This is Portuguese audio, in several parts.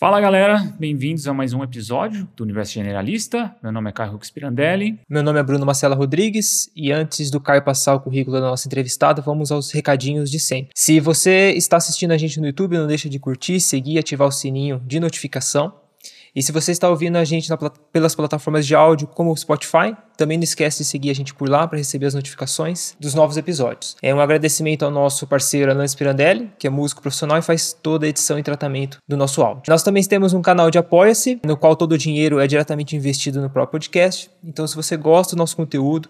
Fala galera, bem-vindos a mais um episódio do Universo Generalista. Meu nome é Caio Rux Pirandelli. Meu nome é Bruno Marcela Rodrigues e antes do Caio passar o currículo da nossa entrevistada, vamos aos recadinhos de sempre. Se você está assistindo a gente no YouTube, não deixa de curtir, seguir e ativar o sininho de notificação. E se você está ouvindo a gente na, pelas plataformas de áudio como o Spotify, também não esquece de seguir a gente por lá para receber as notificações dos novos episódios. É um agradecimento ao nosso parceiro Alan Spirandelli, que é músico profissional e faz toda a edição e tratamento do nosso áudio. Nós também temos um canal de Apoia-se, no qual todo o dinheiro é diretamente investido no próprio podcast. Então, se você gosta do nosso conteúdo,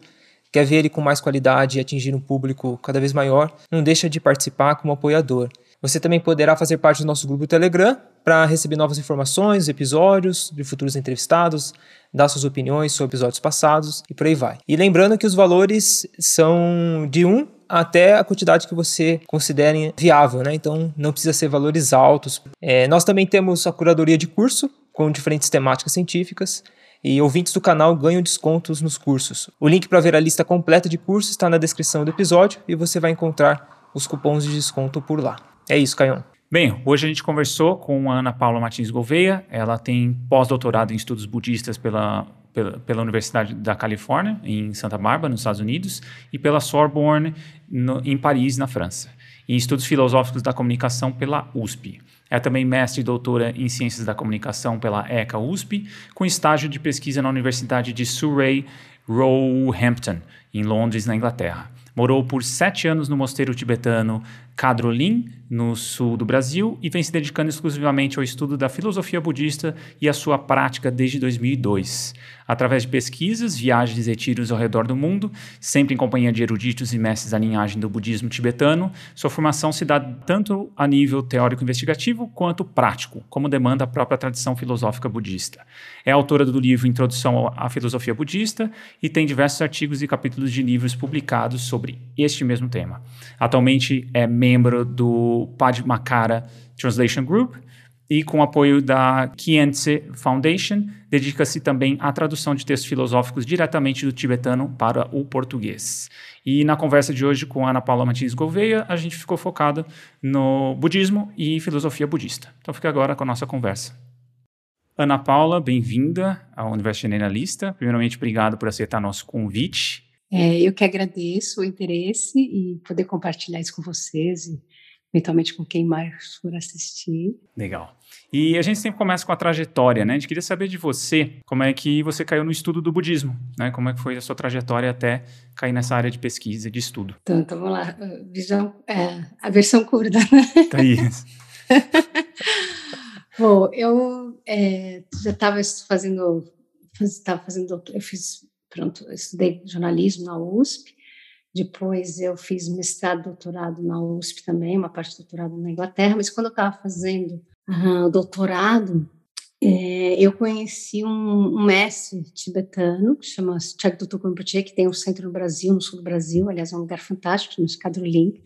quer ver ele com mais qualidade e atingir um público cada vez maior, não deixa de participar como apoiador. Você também poderá fazer parte do nosso grupo Telegram para receber novas informações, episódios de futuros entrevistados, dar suas opiniões sobre episódios passados e por aí vai. E lembrando que os valores são de 1 até a quantidade que você considere viável, né? Então não precisa ser valores altos. É, nós também temos a curadoria de curso com diferentes temáticas científicas e ouvintes do canal ganham descontos nos cursos. O link para ver a lista completa de cursos está na descrição do episódio e você vai encontrar os cupons de desconto por lá. É isso, Caion. Bem, hoje a gente conversou com a Ana Paula Martins Gouveia. Ela tem pós-doutorado em estudos budistas pela, pela, pela, Universidade da Califórnia, em Santa Bárbara, nos Estados Unidos, e pela Sorbonne, no, em Paris, na França. E estudos filosóficos da comunicação pela USP. É também mestre e doutora em Ciências da Comunicação pela ECA USP, com estágio de pesquisa na Universidade de Surrey, Roehampton, em Londres, na Inglaterra. Morou por sete anos no mosteiro tibetano Kadrolin, no sul do Brasil, e vem se dedicando exclusivamente ao estudo da filosofia budista e à sua prática desde 2002. Através de pesquisas, viagens e retiros ao redor do mundo, sempre em companhia de eruditos e mestres da linhagem do budismo tibetano, sua formação se dá tanto a nível teórico-investigativo quanto prático, como demanda a própria tradição filosófica budista. É autora do livro Introdução à Filosofia Budista e tem diversos artigos e capítulos de livros publicados sobre este mesmo tema. Atualmente é membro do Padmakara Translation Group e com apoio da Khyentse Foundation, dedica-se também à tradução de textos filosóficos diretamente do tibetano para o português. E na conversa de hoje com Ana Paula Martins Gouveia, a gente ficou focado no budismo e filosofia budista. Então fica agora com a nossa conversa. Ana Paula, bem-vinda ao Universo Generalista. Primeiramente, obrigado por aceitar nosso convite. É, eu que agradeço o interesse e poder compartilhar isso com vocês e eventualmente com quem mais for assistir. Legal. E a gente sempre começa com a trajetória, né? A gente queria saber de você, como é que você caiu no estudo do budismo, né? Como é que foi a sua trajetória até cair nessa área de pesquisa de estudo? Então, então vamos lá, visão, é, a versão curta. Né? Tá isso. Bom, eu é, já estava fazendo, estava fazendo, eu fiz pronto, eu estudei jornalismo na USP, depois eu fiz mestrado, doutorado na USP também, uma parte de doutorado na Inglaterra, mas quando eu estava fazendo uh, doutorado, é, eu conheci um, um, mestre tibetano que chama Chagdutu Rinpoche, que tem um centro no Brasil, no sul do Brasil, aliás, é um lugar fantástico, no Link.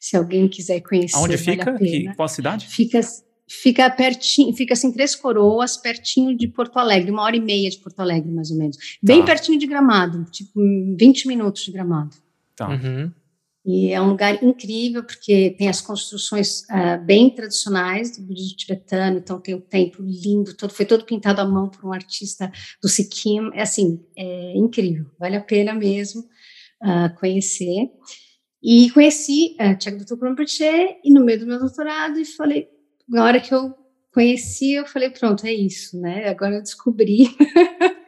Se alguém quiser conhecer, Onde vale fica? Que, qual cidade? Fica fica pertinho, fica assim, Três Coroas, pertinho de Porto Alegre, uma hora e meia de Porto Alegre, mais ou menos. Bem tá. pertinho de Gramado, tipo 20 minutos de Gramado. Tá. Uhum. E é um lugar incrível, porque tem as construções uh, bem tradicionais do budismo tibetano, então tem o templo lindo, todo, foi todo pintado à mão por um artista do Sikkim, é assim, é incrível, vale a pena mesmo uh, conhecer. E conheci uh, Tiago Dr. Rinpoche, e no meio do meu doutorado, e falei, na hora que eu conheci, eu falei, pronto, é isso, né? Agora eu descobri.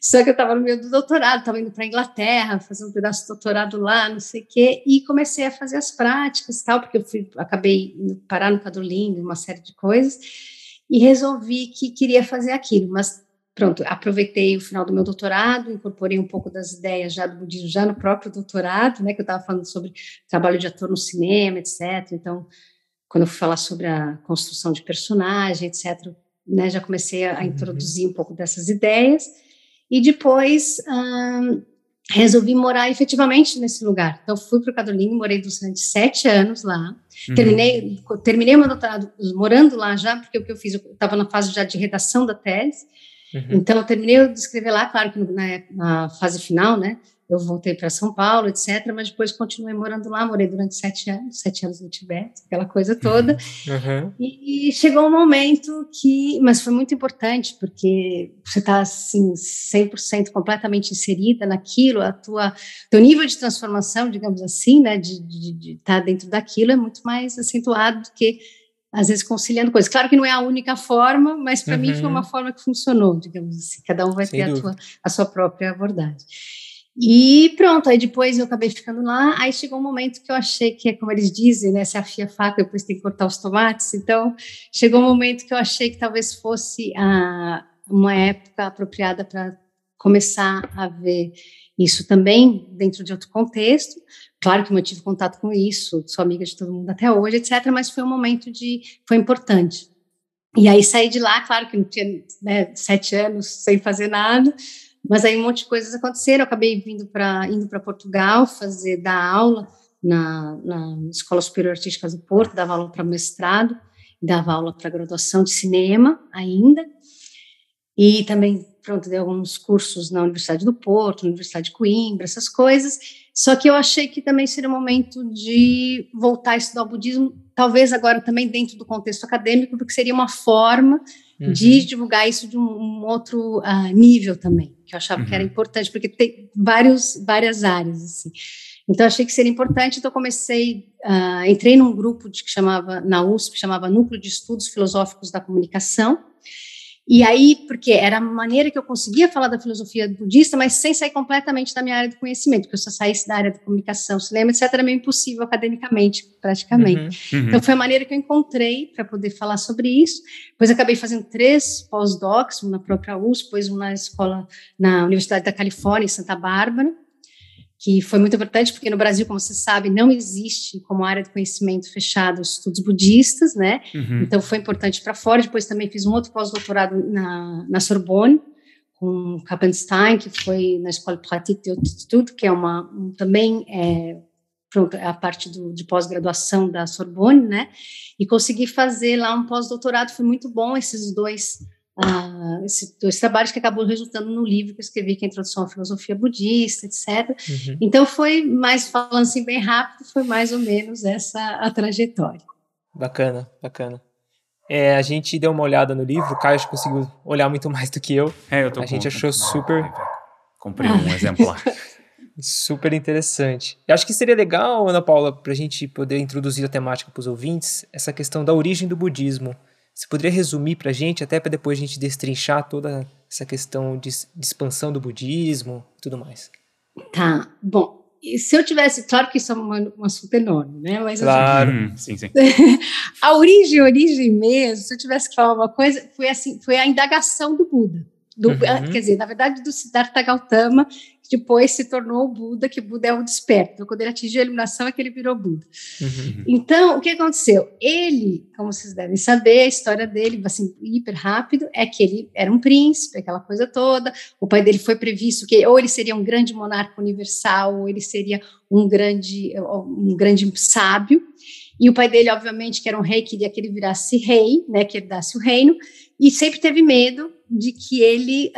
Só que eu estava no meio do doutorado, estava indo para a Inglaterra, fazer um pedaço de doutorado lá, não sei o quê, e comecei a fazer as práticas e tal, porque eu fui, acabei parar no Cadulindo, uma série de coisas, e resolvi que queria fazer aquilo, mas pronto, aproveitei o final do meu doutorado, incorporei um pouco das ideias já do budismo já no próprio doutorado, né, que eu estava falando sobre trabalho de ator no cinema, etc. Então, quando eu fui falar sobre a construção de personagem, etc., né, já comecei a, a uhum. introduzir um pouco dessas ideias, e depois hum, resolvi morar efetivamente nesse lugar. Então, fui para o Cadolinho, morei durante sete anos lá, uhum. terminei, terminei meu doutorado morando lá já, porque o que eu fiz, eu estava na fase já de redação da tese, uhum. então eu terminei de escrever lá, claro que na, na fase final, né, eu voltei para São Paulo, etc. Mas depois continuei morando lá, morei durante sete anos, sete anos no Tibete, aquela coisa toda. Uhum. E, e, chegou um momento que, mas foi muito importante porque você está assim 100% completamente inserida naquilo, a tua teu nível de transformação, digamos assim, né, de estar tá dentro daquilo é muito mais acentuado do que às vezes conciliando coisas. Claro que não é a única forma, mas para uhum. mim foi uma forma que funcionou, digamos assim. Cada um vai Sem ter a, tua, a, sua própria abordagem. E pronto, aí depois eu acabei ficando lá. Aí chegou um momento que eu achei que, é como eles dizem, né? Se afia a faca, depois tem que cortar os tomates. Então, chegou um momento que eu achei que talvez fosse a, uma época apropriada para começar a ver isso também dentro de outro contexto. Claro que mantive contato com isso, sou amiga de todo mundo até hoje, etc. Mas foi um momento de, foi importante. E aí saí de lá, claro que não tinha né, sete anos sem fazer nada, mas aí um monte de coisas aconteceram. Eu acabei vindo para indo para Portugal fazer dar aula na, na Escola Superior Artística do Porto, dava aula para mestrado, dava aula para graduação de cinema ainda. E também, pronto, dei alguns cursos na Universidade do Porto, na Universidade de Coimbra, essas coisas. Só que eu achei que também seria o momento de voltar a estudar o budismo, talvez agora também dentro do contexto acadêmico, porque seria uma forma uhum. de divulgar isso de um, um outro uh, nível também, que eu achava uhum. que era uhum. importante, porque tem vários, várias áreas, assim. Então, achei que seria importante, então comecei, uh, entrei num grupo de, que chamava, na USP, chamava Núcleo de Estudos Filosóficos da Comunicação, e aí, porque era a maneira que eu conseguia falar da filosofia budista, mas sem sair completamente da minha área de conhecimento, porque eu só saísse da área de comunicação, cinema, etc., era meio impossível academicamente, praticamente. Uhum, uhum. Então, foi a maneira que eu encontrei para poder falar sobre isso. Depois, acabei fazendo três pós-docs, um na própria USP, depois um na escola, na Universidade da Califórnia, em Santa Bárbara que foi muito importante, porque no Brasil, como você sabe, não existe como área de conhecimento fechado estudos budistas, né? Uhum. Então foi importante para fora. Depois também fiz um outro pós-doutorado na, na Sorbonne, com Kappenstein, que foi na Escola Pratique de Haute que é uma um, também é, pronto, é a parte do, de pós-graduação da Sorbonne, né? E consegui fazer lá um pós-doutorado, foi muito bom esses dois uh, esse, esse trabalho que acabou resultando no livro que eu escrevi, que é a Introdução à Filosofia Budista, etc. Uhum. Então, foi mais, falando assim bem rápido, foi mais ou menos essa a trajetória. Bacana, bacana. É, a gente deu uma olhada no livro, o Caio conseguiu olhar muito mais do que eu. É, eu tô a gente achou super. Comprei um exemplar. Super interessante. Eu acho que seria legal, Ana Paula, para a gente poder introduzir a temática para os ouvintes, essa questão da origem do budismo. Você poderia resumir para a gente, até para depois a gente destrinchar toda essa questão de, de expansão do budismo e tudo mais? Tá, bom. Se eu tivesse, claro que isso é uma, um assunto enorme, né? Mas claro, assim, sim, sim. a origem, a origem mesmo, se eu tivesse que falar uma coisa, foi assim, foi a indagação do Buda. Do, uhum. Quer dizer, na verdade, do Siddhartha Gautama, depois se tornou o Buda, que Buda é o desperto. Então, quando ele atingiu a iluminação, é que ele virou Buda. Uhum. Então, o que aconteceu? Ele, como vocês devem saber, a história dele, assim, hiper rápido, é que ele era um príncipe, aquela coisa toda. O pai dele foi previsto que ou ele seria um grande monarca universal, ou ele seria um grande, um grande sábio. E o pai dele, obviamente, que era um rei, queria que ele virasse rei, né, que herdasse o reino, e sempre teve medo de que ele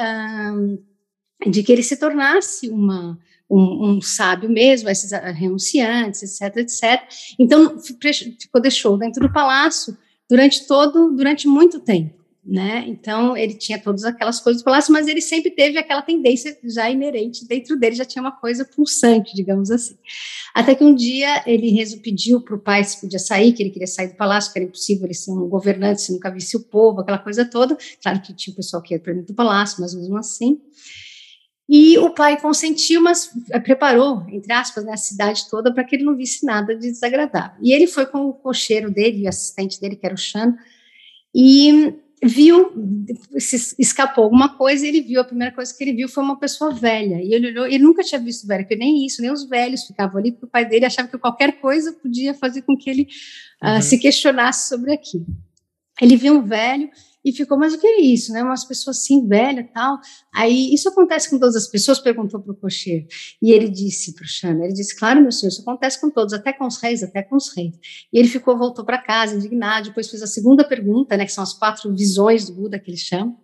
de que ele se tornasse uma, um, um, sábio mesmo, esses renunciantes, etc, etc. Então, ficou, deixou dentro do palácio durante todo, durante muito tempo, né? Então, ele tinha todas aquelas coisas do palácio, mas ele sempre teve aquela tendência já inerente dentro dele, já tinha uma coisa pulsante, digamos assim. Até que um dia ele pediu para o pai se podia sair, que ele queria sair do palácio, que era impossível ele ser um governante se nunca visse o povo, aquela coisa toda. Claro que tinha o pessoal que ia para dentro do palácio, mas mesmo assim. E o pai consentiu, mas eh, preparou, entre aspas, né, a cidade toda para que ele não visse nada de desagradável. E ele foi com o cocheiro dele, o assistente dele, que era o Chan, e viu, se escapou alguma coisa, ele viu, a primeira coisa que ele viu foi uma pessoa velha, e ele olhou, ele nunca tinha visto velho, porque nem isso, nem os velhos ficavam ali, porque o pai dele achava que qualquer coisa podia fazer com que ele ah, uhum. uh, se questionasse sobre aquilo. Ele viu um velho, e ficou, mas o que é isso, né? Umas pessoas assim, velha tal. Aí, isso acontece com todas as pessoas? Perguntou para o cocheiro. E ele disse para o Xana, ele disse, claro, meu senhor, isso acontece com todos, até com os reis, até com os reis. E ele ficou, voltou para casa, indignado, depois fez a segunda pergunta, né, que são as quatro visões do Buda que ele chama.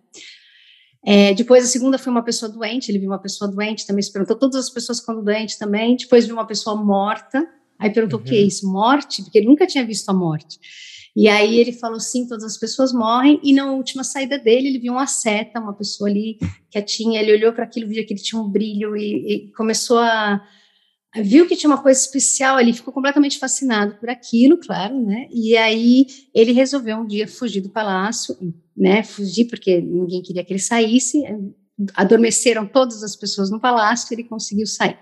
É, depois a segunda foi uma pessoa doente, ele viu uma pessoa doente, também se perguntou, todas as pessoas ficando doentes também, depois viu uma pessoa morta, aí perguntou uhum. o que é uhum. isso, morte? Porque ele nunca tinha visto a morte. E aí ele falou, sim, todas as pessoas morrem, e na última saída dele, ele viu uma seta, uma pessoa ali quietinha, ele olhou para aquilo, viu que ele tinha um brilho e, e começou a, viu que tinha uma coisa especial ali, ficou completamente fascinado por aquilo, claro, né? E aí ele resolveu um dia fugir do palácio, né? Fugir porque ninguém queria que ele saísse. Adormeceram todas as pessoas no palácio, ele conseguiu sair.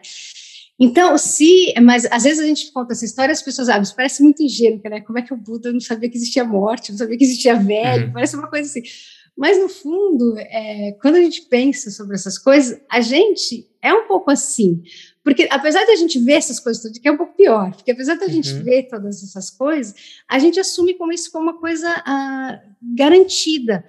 Então, se, mas às vezes a gente conta essa história, as pessoas, ah, isso parece muito ingênuo, né? Como é que o Buda não sabia que existia morte, não sabia que existia velho, uhum. parece uma coisa assim. Mas no fundo, é, quando a gente pensa sobre essas coisas, a gente é um pouco assim. Porque apesar de a gente ver essas coisas tudo, que é um pouco pior, porque apesar da uhum. gente ver todas essas coisas, a gente assume como isso como uma coisa ah, garantida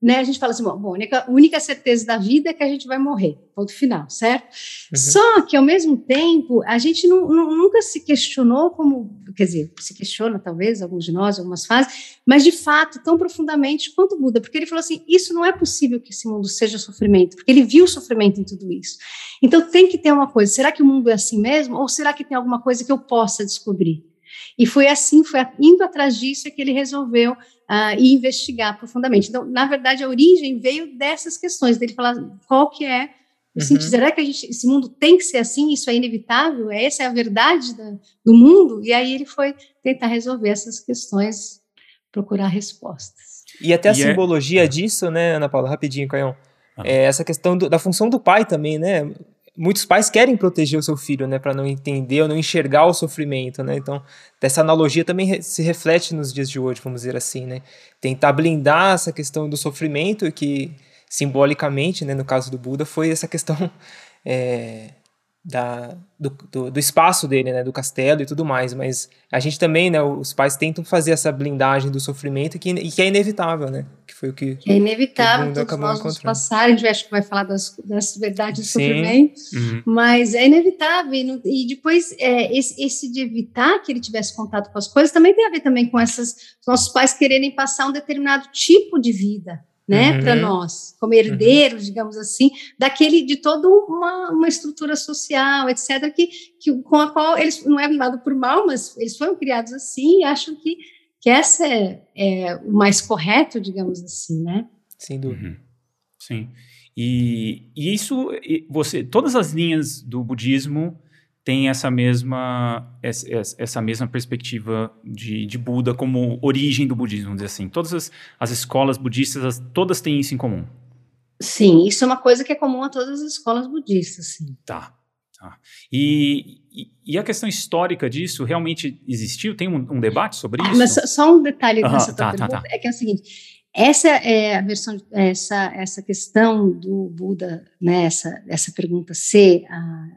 né, a gente fala assim, bom, a única, única certeza da vida é que a gente vai morrer, ponto final, certo? Uhum. Só que, ao mesmo tempo, a gente não, não, nunca se questionou como, quer dizer, se questiona talvez, alguns de nós, algumas fases, mas de fato, tão profundamente quanto Buda, porque ele falou assim, isso não é possível que esse mundo seja sofrimento, porque ele viu o sofrimento em tudo isso. Então tem que ter uma coisa, será que o mundo é assim mesmo? Ou será que tem alguma coisa que eu possa descobrir? E foi assim, foi indo atrás disso é que ele resolveu uh, e investigar profundamente. Então, na verdade, a origem veio dessas questões, dele falar qual que é o uhum. sentido. Será que a gente, esse mundo tem que ser assim? Isso é inevitável? Essa é a verdade da, do mundo? E aí ele foi tentar resolver essas questões, procurar respostas. E até a e é simbologia é... disso, né, Ana Paula, rapidinho, Caião, ah. é essa questão do, da função do pai também, né? Muitos pais querem proteger o seu filho, né, para não entender ou não enxergar o sofrimento, né? Então, dessa analogia também se reflete nos dias de hoje, vamos dizer assim, né? Tentar blindar essa questão do sofrimento que simbolicamente, né, no caso do Buda, foi essa questão é, da, do, do, do, espaço dele, né, do castelo e tudo mais, mas a gente também, né, os pais tentam fazer essa blindagem do sofrimento que, e que é inevitável, né, que foi o que, que é inevitável, que todos nós nos passarem, a gente acho que vai falar das, das verdades do Sim. sofrimento, uhum. mas é inevitável, e, e depois é, esse, esse de evitar que ele tivesse contato com as coisas também tem a ver também com essas, nossos pais quererem passar um determinado tipo de vida, né, uhum. para nós, como herdeiros, uhum. digamos assim, daquele de toda uma, uma estrutura social, etc., que, que, com a qual eles não é nada por mal, mas eles foram criados assim e acham que, que essa é, é o mais correto, digamos assim, né? Sem dúvida. Uhum. Sim. E, e isso, você, todas as linhas do budismo tem essa mesma, essa mesma perspectiva de, de Buda como origem do budismo, vamos dizer assim. Todas as, as escolas budistas, todas têm isso em comum. Sim, isso é uma coisa que é comum a todas as escolas budistas, sim. Tá, tá. E, e, e a questão histórica disso realmente existiu? Tem um, um debate sobre isso? Mas só um detalhe nessa tá, pergunta, tá, tá. é que é o seguinte, essa é a versão, essa, essa questão do Buda, né, essa, essa pergunta ser a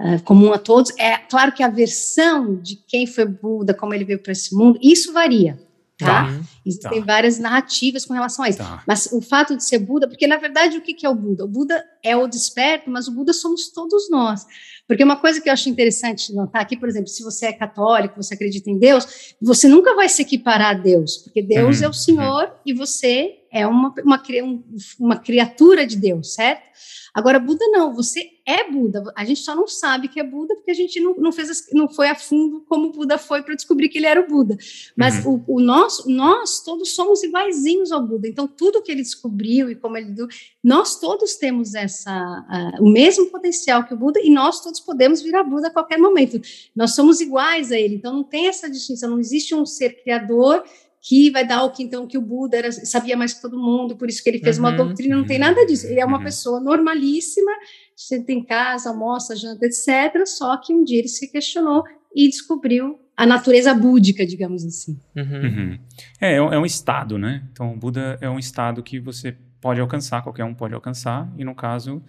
uh, comum a todos. É claro que a versão de quem foi Buda, como ele veio para esse mundo, isso varia. Tá? tá. Existem tá. várias narrativas com relação a isso. Tá. Mas o fato de ser Buda, porque na verdade o que, que é o Buda? O Buda é o desperto, mas o Buda somos todos nós. Porque uma coisa que eu acho interessante notar aqui, por exemplo, se você é católico, você acredita em Deus, você nunca vai se equiparar a Deus, porque Deus uhum. é o Senhor uhum. e você é uma, uma, uma criatura de Deus, certo? Agora, Buda não, você é Buda. A gente só não sabe que é Buda porque a gente não, não fez, não foi a fundo como Buda foi para descobrir que ele era o Buda. Mas uhum. o, o nosso, nós todos somos iguaizinhos ao Buda. Então, tudo que ele descobriu e como ele nós todos temos essa uh, o mesmo potencial que o Buda e nós todos podemos virar Buda a qualquer momento. Nós somos iguais a ele. Então, não tem essa distinção. Não existe um ser criador que vai dar o que então que o Buda era, sabia mais que todo mundo, por isso que ele fez uhum, uma doutrina, não tem nada disso. Ele é uma uhum. pessoa normalíssima, senta em casa, almoça, janta, etc. Só que um dia ele se questionou e descobriu a natureza búdica, digamos assim. Uhum. uhum. É, é, é um estado, né? Então, o Buda é um estado que você pode alcançar, qualquer um pode alcançar, e no caso,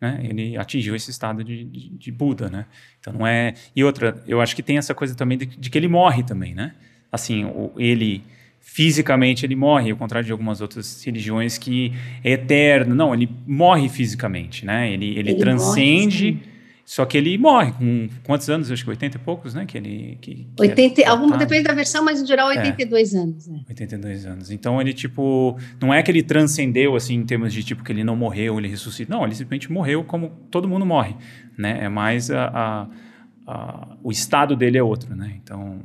né, ele atingiu esse estado de, de, de, Buda, né? Então, não é... E outra, eu acho que tem essa coisa também de, de que ele morre também, né? Assim, o, ele fisicamente ele morre, ao contrário de algumas outras religiões que é eterno. Não, ele morre fisicamente, né? Ele, ele, ele transcende, morre, Só que ele morre com quantos anos? Acho que 80 e poucos, né? Que ele, que, que 80, é alguma, depende da versão, mas em geral 82 é, anos. Né? 82 anos. Então ele, tipo, não é que ele transcendeu, assim, em termos de, tipo, que ele não morreu, ele ressuscita. Não, ele simplesmente morreu como todo mundo morre, né? É mais a, a, a o estado dele é outro, né? Então,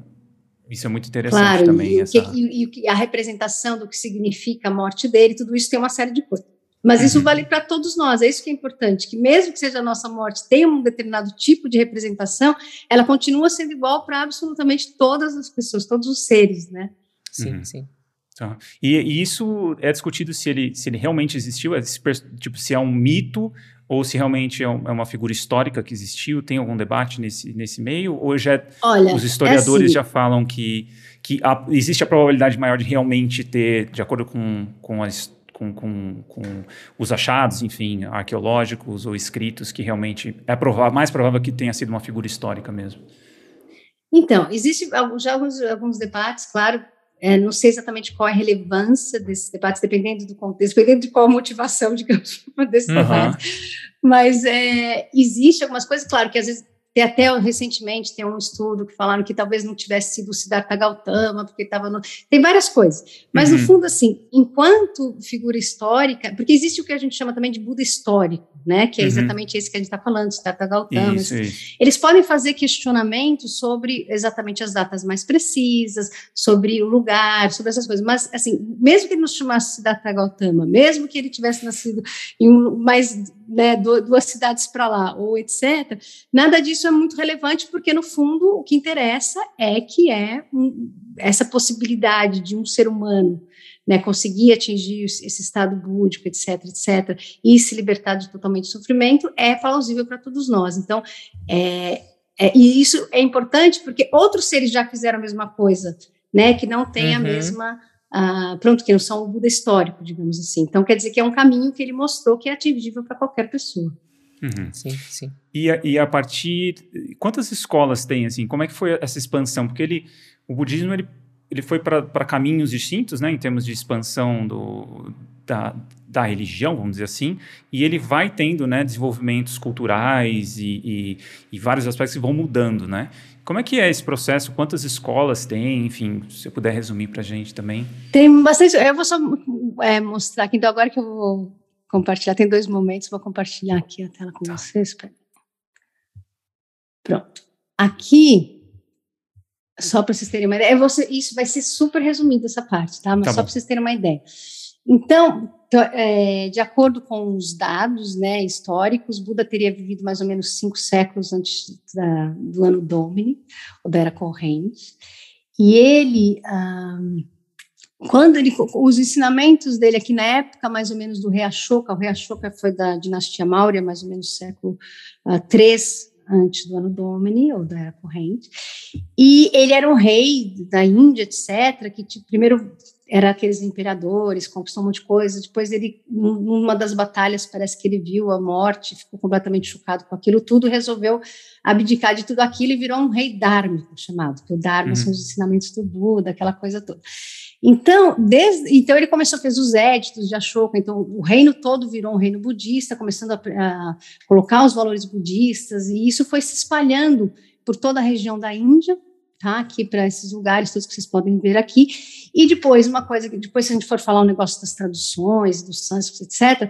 isso é muito interessante claro, também. E, essa... e, e, a representação do que significa a morte dele, tudo isso tem uma série de coisas. Mas isso uhum. vale para todos nós, é isso que é importante, que mesmo que seja a nossa morte tenha um determinado tipo de representação, ela continua sendo igual para absolutamente todas as pessoas, todos os seres, né? Sim, uhum. sim. Tá. E, e, isso é discutido se ele, se ele realmente existiu, é, tipo, se é um mito ou se realmente é, é, uma figura histórica que existiu, tem algum debate nesse, nesse meio? Ou já Olha, os historiadores é assim. já falam que, que a, existe a probabilidade maior de realmente ter, de acordo com, com as com, com, com os achados, enfim, arqueológicos ou escritos, que realmente é provável, mais provável que tenha sido uma figura histórica mesmo. Então, existe já alguns, alguns debates, claro, é, não sei exatamente qual é a relevância desses debates, dependendo do contexto, dependendo de qual a motivação, digamos, desses uhum. debates. Mas é, existe algumas coisas, claro, que às vezes tem até recentemente tem um estudo que falaram que talvez não tivesse sido o Siddhartha Gautama, porque estava no. Tem várias coisas. Mas, uhum. no fundo, assim, enquanto figura histórica, porque existe o que a gente chama também de Buda histórico, né? Que é uhum. exatamente esse que a gente está falando, Siddhartha Gautama. Isso, isso. Eles podem fazer questionamentos sobre exatamente as datas mais precisas, sobre o lugar, sobre essas coisas. Mas, assim, mesmo que ele não chamasse Siddhartha Gautama, mesmo que ele tivesse nascido em mais né, duas cidades para lá, ou etc., nada disso é muito relevante, porque, no fundo, o que interessa é que é um, essa possibilidade de um ser humano né, conseguir atingir esse estado búdico, etc., etc., e se libertar de totalmente sofrimento, é plausível para todos nós. Então, é, é, e isso é importante porque outros seres já fizeram a mesma coisa, né, que não tem uhum. a mesma ah, pronto, que não são o Buda histórico, digamos assim. Então, quer dizer que é um caminho que ele mostrou que é atingível para qualquer pessoa. Uhum. Sim, sim. E a, e a partir. Quantas escolas tem, assim? Como é que foi essa expansão? Porque ele, o budismo ele, ele foi para caminhos distintos, né, em termos de expansão do, da, da religião, vamos dizer assim, e ele vai tendo né, desenvolvimentos culturais e, e, e vários aspectos que vão mudando, né? Como é que é esse processo? Quantas escolas tem? Enfim, se você puder resumir para a gente também. Tem bastante. Eu vou só é, mostrar aqui. Então, agora que eu vou compartilhar, tem dois momentos, vou compartilhar aqui a tela com tá. vocês. Pronto. Aqui, só para vocês terem uma ideia, você, isso vai ser super resumido essa parte, tá? Mas tá só para vocês terem uma ideia. Então, é, de acordo com os dados né, históricos, Buda teria vivido mais ou menos cinco séculos antes da, do ano Domini, ou da Era Corrente, e ele, quando ele, os ensinamentos dele aqui na época, mais ou menos do rei Ashoka, o rei Ashoka foi da dinastia Maurya, mais ou menos século uh, 3 antes do ano Domini, ou da Era Corrente, e ele era um rei da Índia, etc., que tipo, primeiro era aqueles imperadores, conquistou um monte de coisa. Depois ele, numa das batalhas, parece que ele viu a morte, ficou completamente chocado com aquilo tudo, resolveu abdicar de tudo aquilo e virou um rei dármico, chamado, que o Dharma uhum. são os ensinamentos do Buda, aquela coisa toda. Então, desde, então ele começou, fez os éditos de Ashoka, então o reino todo virou um reino budista, começando a, a colocar os valores budistas, e isso foi se espalhando por toda a região da Índia, tá? Aqui para esses lugares, todos que vocês podem ver aqui. E depois, uma coisa que depois, se a gente for falar o um negócio das traduções, dos sânscritos, etc.,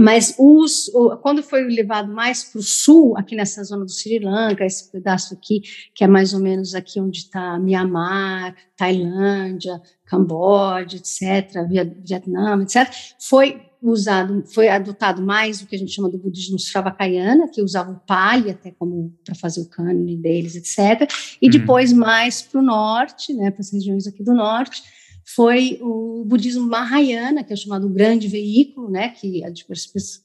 mas os, quando foi levado mais para o sul, aqui nessa zona do Sri Lanka, esse pedaço aqui, que é mais ou menos aqui onde está Mianmar, Tailândia, Camboja, etc., Vietnã, etc., foi usado, foi adotado mais o que a gente chama do budismo Sravakayana, que usava o Pali até como para fazer o cânone deles, etc. E uhum. depois mais para o norte, né, para as regiões aqui do norte, foi o budismo Mahayana, que é chamado grande veículo, né, que a,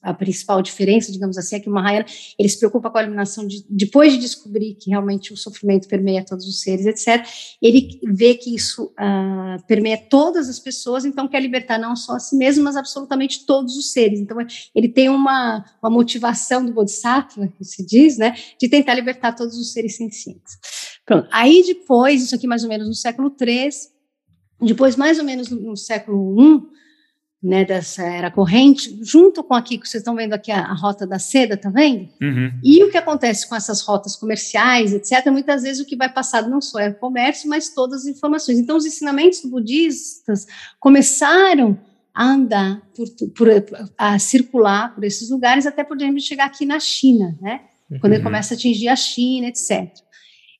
a, principal diferença, digamos assim, é que o Mahayana, ele se preocupa com a eliminação de, depois de descobrir que realmente o sofrimento permeia todos os seres, etc., ele vê que isso uh, permeia todas as pessoas, então quer libertar não só a si mesmo, mas absolutamente todos os seres. Então, ele tem uma, uma motivação do Bodhisattva, que se diz, né, de tentar libertar todos os seres sencientes. Pronto. Aí depois, isso aqui mais ou menos no século III, depois, mais ou menos no, século I, né, dessa era corrente, junto com aqui, que vocês estão vendo aqui a, a rota da seda, tá vendo? Uhum. E o que acontece com essas rotas comerciais, etc., muitas vezes o que vai passar não só é o comércio, mas todas as informações. Então, os ensinamentos budistas começaram a andar, por, por, a circular por esses lugares, até podemos chegar aqui na China, né? Quando ele uhum. começa a atingir a China, etc.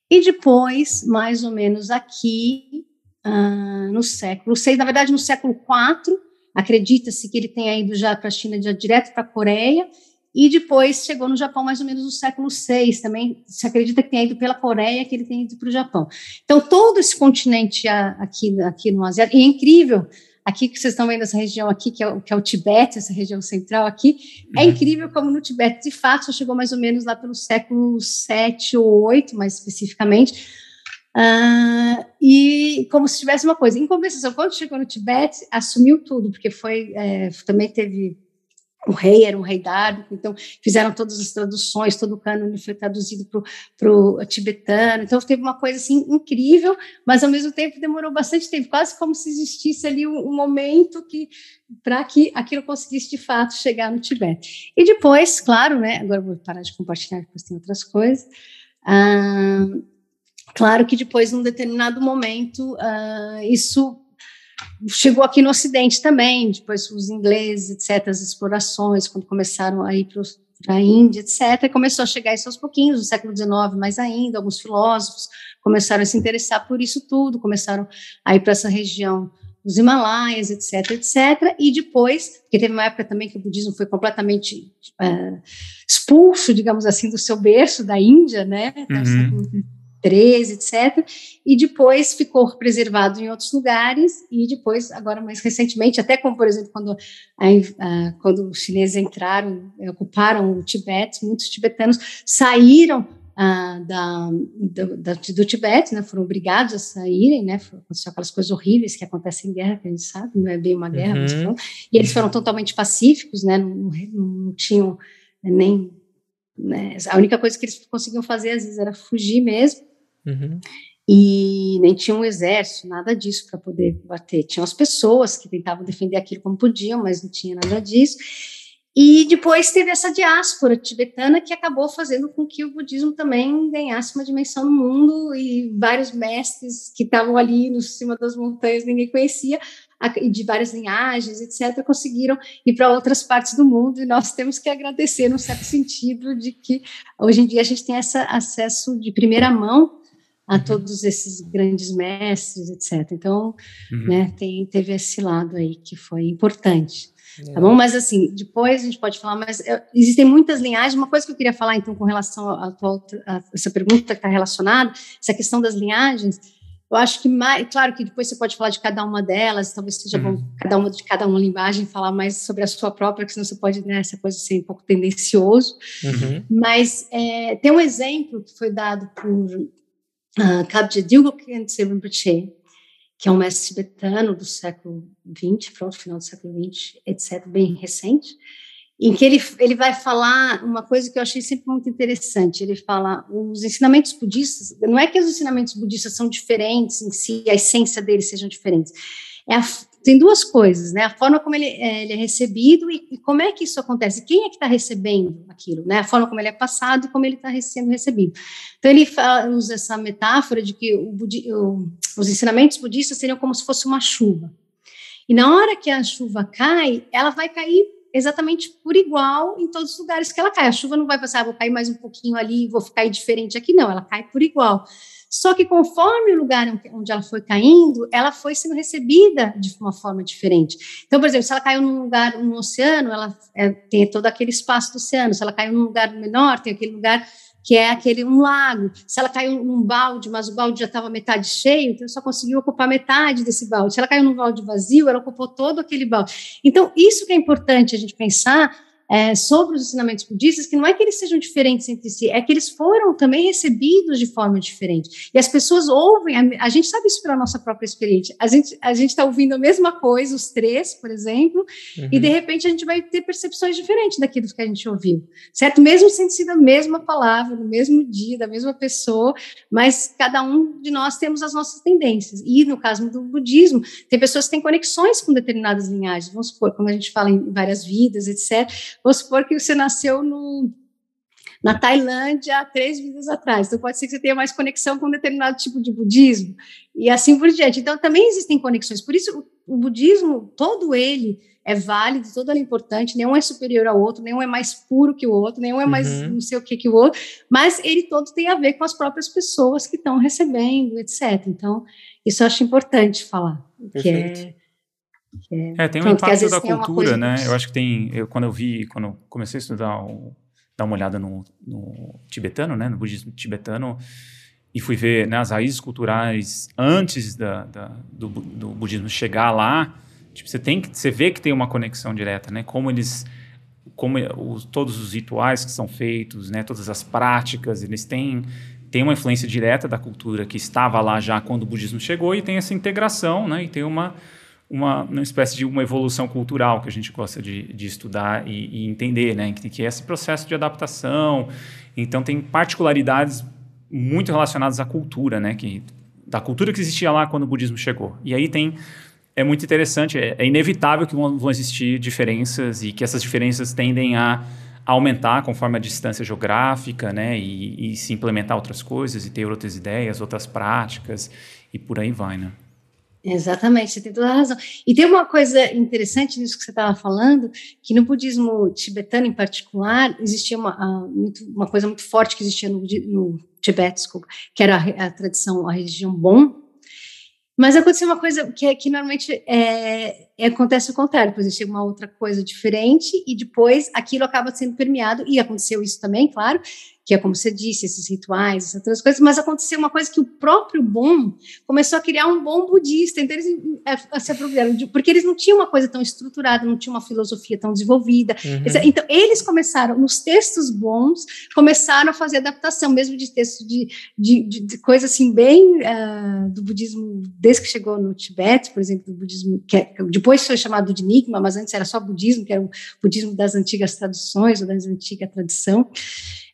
E depois, mais ou menos aqui, uh, no século VI, na verdade, no século IV, acredita-se que ele tenha ido já para a China, já direto para a Coreia, e depois chegou no Japão mais ou menos no século VI, também se acredita que tenha ido pela Coreia, que ele tenha ido para o Japão. Então, todo esse continente aqui, aqui no Asiático, e é incrível, aqui que vocês estão vendo essa região aqui, que é, o, que é o Tibete, essa região central aqui, é uhum. incrível como no Tibete, de fato, só chegou mais ou menos lá pelo século VII ou VIII, mais especificamente, uh, e como se tivesse uma coisa. Em compensação, quando chegou no Tibete, assumiu tudo, porque foi, é, também teve o rei era um rei dármico, então fizeram todas as traduções, todo o cânone foi traduzido para o tibetano, então teve uma coisa assim incrível, mas ao mesmo tempo demorou bastante tempo, quase como se existisse ali um, um momento que para que aquilo conseguisse de fato chegar no Tibete. E depois, claro, né, agora vou parar de compartilhar, depois tem outras coisas, ah, claro que depois, num determinado momento, ah, isso chegou aqui no Ocidente também, depois os ingleses, etc., as explorações, quando começaram a ir para a Índia, etc., começou a chegar isso aos pouquinhos, no século XIX mais ainda, alguns filósofos começaram a se interessar por isso tudo, começaram a ir para essa região dos Himalaias, etc., etc., e depois, porque teve uma época também que o budismo foi completamente uh, expulso, digamos assim, do seu berço, da Índia, né, uhum. 13, etc. E depois ficou preservado em outros lugares e depois, agora mais recentemente, até como, por exemplo, quando, a, a, quando os chineses entraram, eh, ocuparam o Tibete, muitos tibetanos saíram ah, da, do, da, do Tibete, né, foram obrigados a saírem, né, aconteceu aquelas coisas horríveis que acontecem em guerra, que a gente sabe, não é bem uma guerra, uhum. mas e eles foram totalmente pacíficos, né, não, não, não tinham nem, né, a única coisa que eles conseguiam fazer às vezes era fugir mesmo, Uhum. E nem tinha um exército, nada disso para poder bater. Tinham as pessoas que tentavam defender aquilo como podiam, mas não tinha nada disso. E depois teve essa diáspora tibetana que acabou fazendo com que o budismo também ganhasse uma dimensão no mundo e vários mestres que estavam ali no cima das montanhas ninguém conhecia, de várias linhagens, etc., conseguiram ir para outras partes do mundo e nós temos que agradecer, num certo sentido, de que hoje em dia a gente tem esse acesso de primeira mão a uhum. todos esses grandes mestres, etc. Então, uhum. né, tem, teve esse lado aí que foi importante. É. Tá bom? Mas assim, depois a gente pode falar, mas eu, existem muitas linhagens. Uma coisa que eu queria falar, então, com relação a, a, a essa pergunta que está relacionada, essa questão das linhagens, eu acho que mais, claro que depois você pode falar de cada uma delas, talvez seja uhum. bom cada uma de cada uma linguagem falar mais sobre a sua própria, porque senão você pode né, essa coisa ser um pouco tendencioso. Uhum. Mas é, tem um exemplo que foi dado por uh, Kabje Dilgoken Rinpoche, que é um mestre tibetano do século XX, pronto, final do século XX, etc., bem recente, em que ele, ele vai falar uma coisa que eu achei sempre muito interessante. Ele fala, os ensinamentos budistas, não é que os ensinamentos budistas são diferentes em si, a essência deles sejam diferentes, é a, tem duas coisas, né? A forma como ele é, ele é recebido e, e, como é que isso acontece. Quem é que está recebendo aquilo, né? A forma como ele é passado e como ele está sendo recebido. Então ele fala, usa essa metáfora de que o, o, os ensinamentos budistas seriam como se fosse uma chuva. E na hora que a chuva cai, ela vai cair exatamente por igual em todos os lugares que ela cai. A chuva não vai passar, ah, vou cair mais um pouquinho ali, vou ficar diferente aqui, não. Ela cai por igual. Só que conforme o lugar onde ela foi caindo, ela foi sendo recebida de uma forma diferente. Então, por exemplo, se ela caiu num lugar, no oceano, ela é, tem todo aquele espaço do oceano. Se ela caiu num lugar menor, tem aquele lugar que é aquele um lago. Se ela caiu num balde, mas o balde já estava metade cheio, então só conseguiu ocupar metade desse balde. Se ela caiu num balde vazio, ela ocupou todo aquele balde. Então, isso que é importante a gente pensar é, sobre os ensinamentos budistas, que não é que eles sejam diferentes entre si, é que eles foram também recebidos de forma diferente. E as pessoas ouvem, a, a gente sabe isso pela nossa própria experiência. A gente a está ouvindo a mesma coisa, os três, por exemplo, uhum. e de repente a gente vai ter percepções diferentes daquilo que a gente ouviu, certo? Mesmo sendo sido a mesma palavra, no mesmo dia, da mesma pessoa, mas cada um de nós temos as nossas tendências. E no caso do budismo, tem pessoas que têm conexões com determinadas linhagens, vamos supor, como a gente fala em várias vidas, etc Vamos supor que você nasceu no, na Tailândia há três vidas atrás. Então, pode ser que você tenha mais conexão com um determinado tipo de budismo, e assim por diante. Então, também existem conexões. Por isso, o, o budismo, todo ele, é válido, todo ele é importante, nenhum é superior ao outro, nenhum é mais puro que o outro, nenhum é mais uhum. não sei o que que o outro, mas ele todo tem a ver com as próprias pessoas que estão recebendo, etc. Então, isso eu acho importante falar, Perfeito. que é é, tem um Pronto, impacto da cultura, né? Eu acho que tem. Eu, quando eu vi, quando eu comecei a estudar, o, dar uma olhada no, no, tibetano, né? No budismo tibetano, e fui ver né, as raízes culturais antes da, da do, do, budismo chegar lá. Tipo, você tem que, você vê que tem uma conexão direta, né? Como eles, como os, todos os rituais que são feitos, né? Todas as práticas, eles têm tem uma influência direta da cultura que estava lá já quando o budismo chegou e tem essa integração, né? E tem uma uma, uma espécie de uma evolução cultural que a gente gosta de, de estudar e, e, entender, né? Que, que é esse processo de adaptação. Então, tem particularidades muito relacionadas à cultura, né? Que, da cultura que existia lá quando o budismo chegou. E aí tem é muito interessante, é, é, inevitável que vão, existir diferenças e que essas diferenças tendem a aumentar conforme a distância geográfica, né, e, e se implementar outras coisas e ter outras ideias, outras práticas e por aí vai, né. Exatamente, você tem toda a razão. E tem uma coisa interessante nisso que você estava falando, que no budismo tibetano em particular, existia uma, uma coisa muito forte que existia no, no Tibete, que era a, a tradição, a religião Bon, mas aconteceu uma coisa que, é, que normalmente é, é, acontece o contrário, depois chega uma outra coisa diferente e depois aquilo acaba sendo permeado, e aconteceu isso também, claro, que é como você disse, esses rituais, essas outras coisas, mas aconteceu uma coisa que o próprio bom começou a criar um bom budista, então eles é, se apropriaram, de, porque eles não tinham uma coisa tão estruturada, não tinham uma filosofia tão desenvolvida. Uhum. Então, eles começaram, nos textos bons, começaram a fazer adaptação, mesmo de textos de, de, de, de coisa assim, bem uh, do budismo, desde que chegou no Tibete, por exemplo, do budismo, que é, depois foi chamado de Enigma, mas antes era só budismo, que era o budismo das antigas traduções, ou das antiga tradição.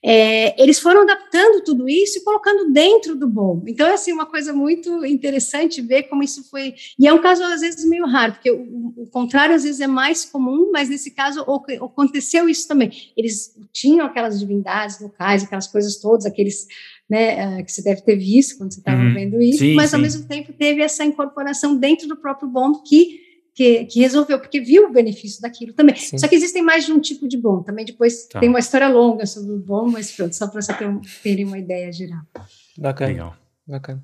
É, eles foram adaptando tudo isso e colocando dentro do bom. Então, é assim, uma coisa muito interessante ver como isso foi. E é um caso, às vezes, meio raro, porque o, o contrário, às vezes, é mais comum, mas nesse caso aconteceu isso também. Eles tinham aquelas divindades locais, aquelas coisas todas, aqueles. Né, uh, que você deve ter visto quando você estava uhum. vendo isso, sim, mas sim. ao mesmo tempo teve essa incorporação dentro do próprio bom que que, que, resolveu, porque viu o benefício daquilo também. Sim. Só que existem mais de um tipo de bom. Também depois tá. tem uma história longa sobre o bom, mas pronto, só para você ter, um, ter uma ideia geral. Bacana. Legal. Bacana.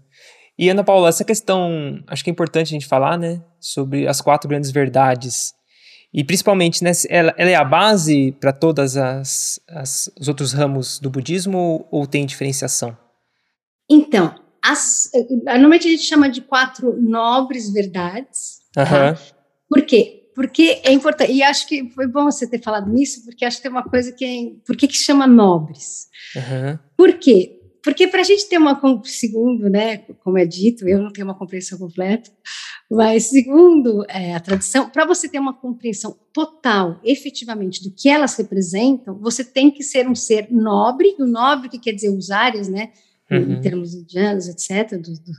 E Ana Paula, essa questão, acho que é importante a gente falar, né, sobre as quatro grandes verdades. E principalmente, né, ela, ela é a base para todas as, as, os outros ramos do budismo ou, ou tem diferenciação? Então, as, normalmente a gente chama de quatro nobres verdades. Uhum. Tá? Por quê? Porque é importante, e acho que foi bom você ter falado nisso, porque acho que tem uma coisa que é, por que que chama nobres? Uhum. Por quê? Porque para a gente ter uma, segundo, né, como é dito, eu não tenho uma compreensão completa, mas segundo é, a tradição, para você ter uma compreensão total, efetivamente, do que elas representam, você tem que ser um ser nobre, o nobre que quer dizer os áreas, né, uhum. em termos indianos, etc., do, do,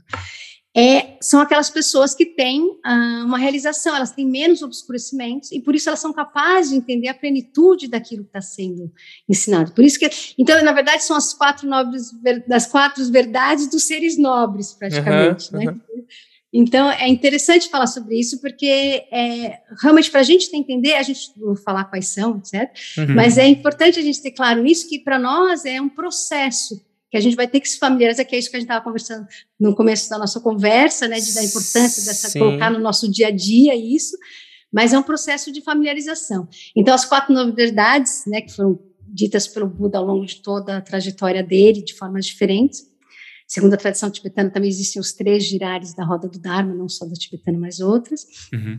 é, são aquelas pessoas que têm ah, uma realização, elas têm menos obscurecimentos e por isso elas são capazes de entender a plenitude daquilo que está sendo ensinado. Por isso que, então, na verdade, são as quatro nobres, das quatro verdades dos seres nobres, praticamente, uhum, né? Uhum. Então, é interessante falar sobre isso, porque é, realmente, para a gente entender, a gente vou falar quais são, etc. Uhum. Mas é importante a gente ter claro nisso, que para nós é um processo que a gente vai ter que se familiarizar, que é isso que a gente estava conversando no começo da nossa conversa, né, de, da importância dessa Sim. colocar no nosso dia a dia isso, mas é um processo de familiarização. Então, as quatro novidades, né, que foram ditas pelo Buda ao longo de toda a trajetória dele, de formas diferentes. Segundo a tradição tibetana, também existem os três girares da roda do Dharma, não só da tibetana, mas outras. Uhum.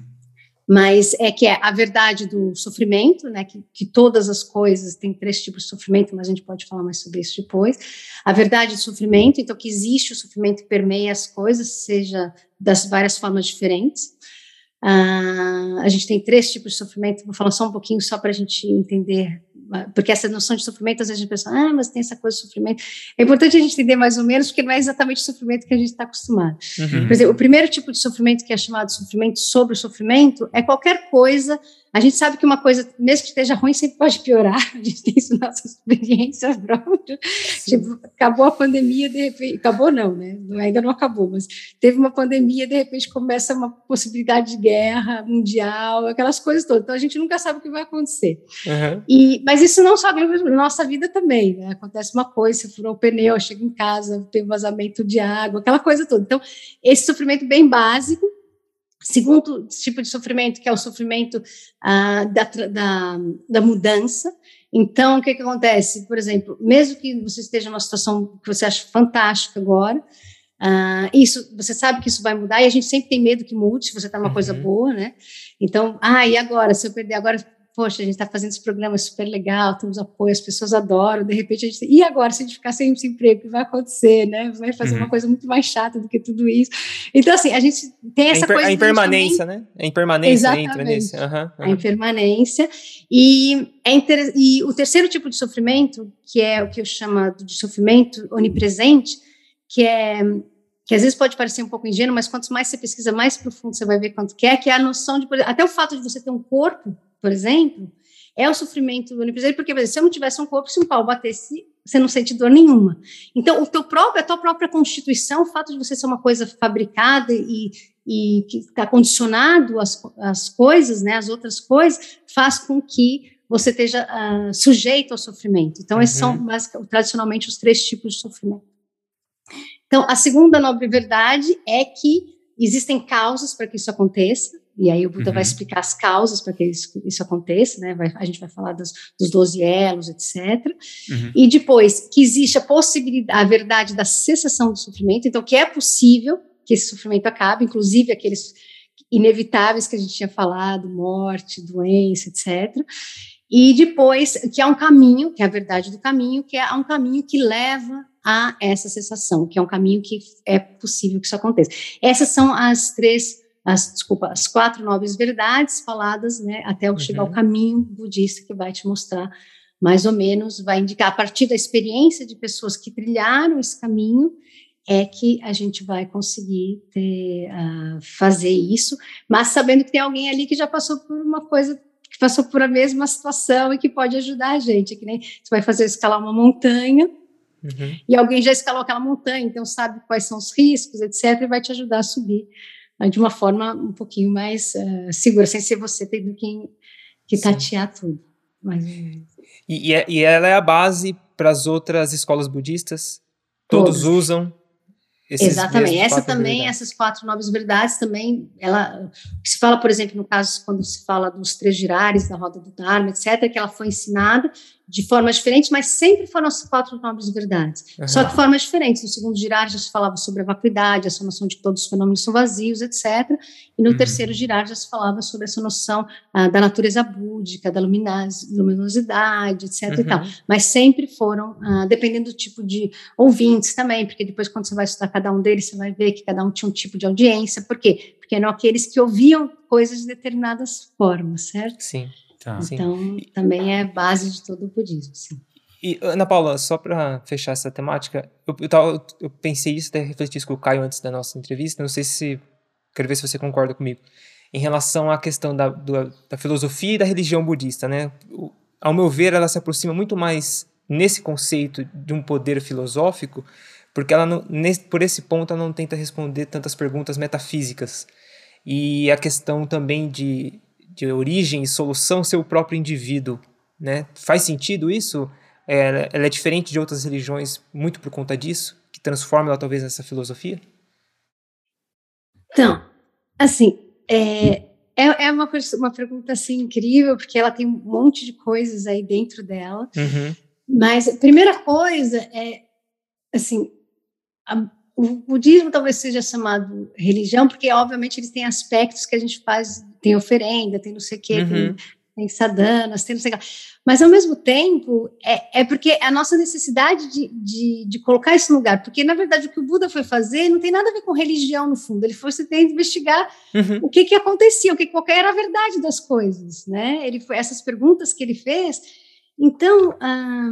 Mas é que é a verdade do sofrimento, né, que, que todas as coisas têm três tipos de sofrimento, mas a gente pode falar mais sobre isso depois. A verdade do sofrimento, então que existe o sofrimento que permeia as coisas, seja das várias formas diferentes. Uh, a gente tem três tipos de sofrimento, vou falar só um pouquinho só para a gente entender porque essa noção de sofrimento, às vezes a gente pensa, ah, mas tem essa coisa de sofrimento. É importante a gente entender mais ou menos, porque não é exatamente o sofrimento que a gente está acostumado. Uhum. Por exemplo, o primeiro tipo de sofrimento, que é chamado sofrimento sobre o sofrimento, é qualquer coisa a gente sabe que uma coisa, mesmo que esteja ruim, sempre pode piorar. A gente tem isso na nossa experiência própria. Tipo, acabou a pandemia, de repente. Acabou, não, né? Ainda não acabou, mas teve uma pandemia, de repente começa uma possibilidade de guerra mundial, aquelas coisas todas. Então a gente nunca sabe o que vai acontecer. Uhum. E, mas isso não só na nossa vida também, né? Acontece uma coisa, você furou o pneu, chega em casa, tem vazamento de água, aquela coisa toda. Então, esse sofrimento bem básico Segundo tipo de sofrimento, que é o sofrimento ah, da, da, da, mudança. Então, o que, que acontece? Por exemplo, mesmo que você esteja numa situação que você acha fantástica agora, ah, isso, você sabe que isso vai mudar e a gente sempre tem medo que mude se você está numa uhum. coisa boa, né? Então, ah, e agora? Se eu perder agora, poxa, a gente está fazendo esse programa super legal, temos apoio, as pessoas adoram, de repente a gente, e agora se a gente ficar sem emprego, o que vai acontecer, né? Vai fazer uhum. uma coisa muito mais chata do que tudo isso. Então, assim, a gente tem essa a coisa... A impermanência, também, né? A impermanência Exatamente. entra nesse. Uhum, uhum. A impermanência. E, é inter... e o terceiro tipo de sofrimento, que é o que eu chamo de sofrimento onipresente, que é que às vezes pode parecer um pouco ingênuo, mas quanto mais você pesquisa, mais profundo você vai ver quanto que é, que é a noção de, até o fato de você ter um corpo por exemplo, é o sofrimento do onipresente, porque exemplo, se eu não tivesse um corpo, se um pau batesse, você não sente dor nenhuma. Então, o teu próprio, a tua própria constituição, o fato de você ser uma coisa fabricada e, e que está condicionado às, às coisas, né, as outras coisas, faz com que você esteja uh, sujeito ao sofrimento. Então, uhum. esses são tradicionalmente os três tipos de sofrimento. Então, a segunda nobre verdade é que existem causas para que isso aconteça, e aí o Buda uhum. vai explicar as causas para que isso, isso aconteça, né? Vai, a gente vai falar dos, dos 12 elos, etc. Uhum. E depois, que existe a possibilidade, a verdade da cessação do sofrimento, então que é possível que esse sofrimento acabe, inclusive aqueles inevitáveis que a gente tinha falado, morte, doença, etc. E depois, que há um caminho, que é a verdade do caminho, que é um caminho que leva a essa cessação, que é um caminho que é possível que isso aconteça. Essas são as três as, desculpa, as quatro nobres verdades faladas, né, até uhum. chegar ao caminho budista que vai te mostrar mais ou menos, vai indicar a partir da experiência de pessoas que trilharam esse caminho, é que a gente vai conseguir ter, uh, fazer isso, mas sabendo que tem alguém ali que já passou por uma coisa, que passou por a mesma situação e que pode ajudar a gente, é que nem você vai fazer escalar uma montanha, uhum. e alguém já escalou aquela montanha, então sabe quais são os riscos, etc., e vai te ajudar a subir de uma forma um pouquinho mais uh, segura, sem ser você tendo que, que tatear tudo. Mas, e, e, é, e ela é a base para as outras escolas budistas? Todos, Todos usam? Exatamente. Essa também, essas quatro nobres verdades também, ela se fala, por exemplo, no caso quando se fala dos três girares da roda do Dharma, etc, que ela foi ensinada de formas diferentes, mas sempre foram as quatro nobres verdades. Uhum. Só que formas diferentes. No segundo girar já se falava sobre a vacuidade, essa noção de que todos os fenômenos são vazios, etc. E no uhum. terceiro girar já se falava sobre essa noção uh, da natureza búdica, da luminosidade, etc. Uhum. E tal. Mas sempre foram, uh, dependendo do tipo de ouvintes também, porque depois quando você vai estudar cada um deles, você vai ver que cada um tinha um tipo de audiência. Por quê? Porque eram aqueles que ouviam coisas de determinadas formas, certo? Sim. Tá. Então, sim. também é base de todo o budismo, sim. E, Ana Paula, só para fechar essa temática, eu, eu, tava, eu, pensei isso, até refleti isso com o Caio antes da nossa entrevista, não sei se, quero ver se você concorda comigo, em relação à questão da, do, da filosofia e da religião budista, né? O, ao meu ver, ela se aproxima muito mais nesse conceito de um poder filosófico, porque ela não, nesse, por esse ponto ela não tenta responder tantas perguntas metafísicas. E a questão também de de origem e solução ser o próprio indivíduo, né? Faz sentido isso? É, ela é diferente de outras religiões muito por conta disso, que transforma ela talvez nessa filosofia? Então, assim, é, é, é uma, uma pergunta assim incrível, porque ela tem um monte de coisas aí dentro dela. Uhum. Mas a primeira coisa é, assim, a, o budismo talvez seja chamado religião, porque obviamente eles têm aspectos que a gente faz, tem oferenda, tem não sei o quê, uhum. tem, tem sadanas, tem não sei o quê. Mas ao mesmo tempo, é, é porque a nossa necessidade de, de, de, colocar isso no lugar, porque na verdade o que o Buda foi fazer não tem nada a ver com religião no fundo, ele foi tentar investigar uhum. o que que acontecia, o que qual era a verdade das coisas, né? Ele foi essas perguntas que ele fez. Então, a,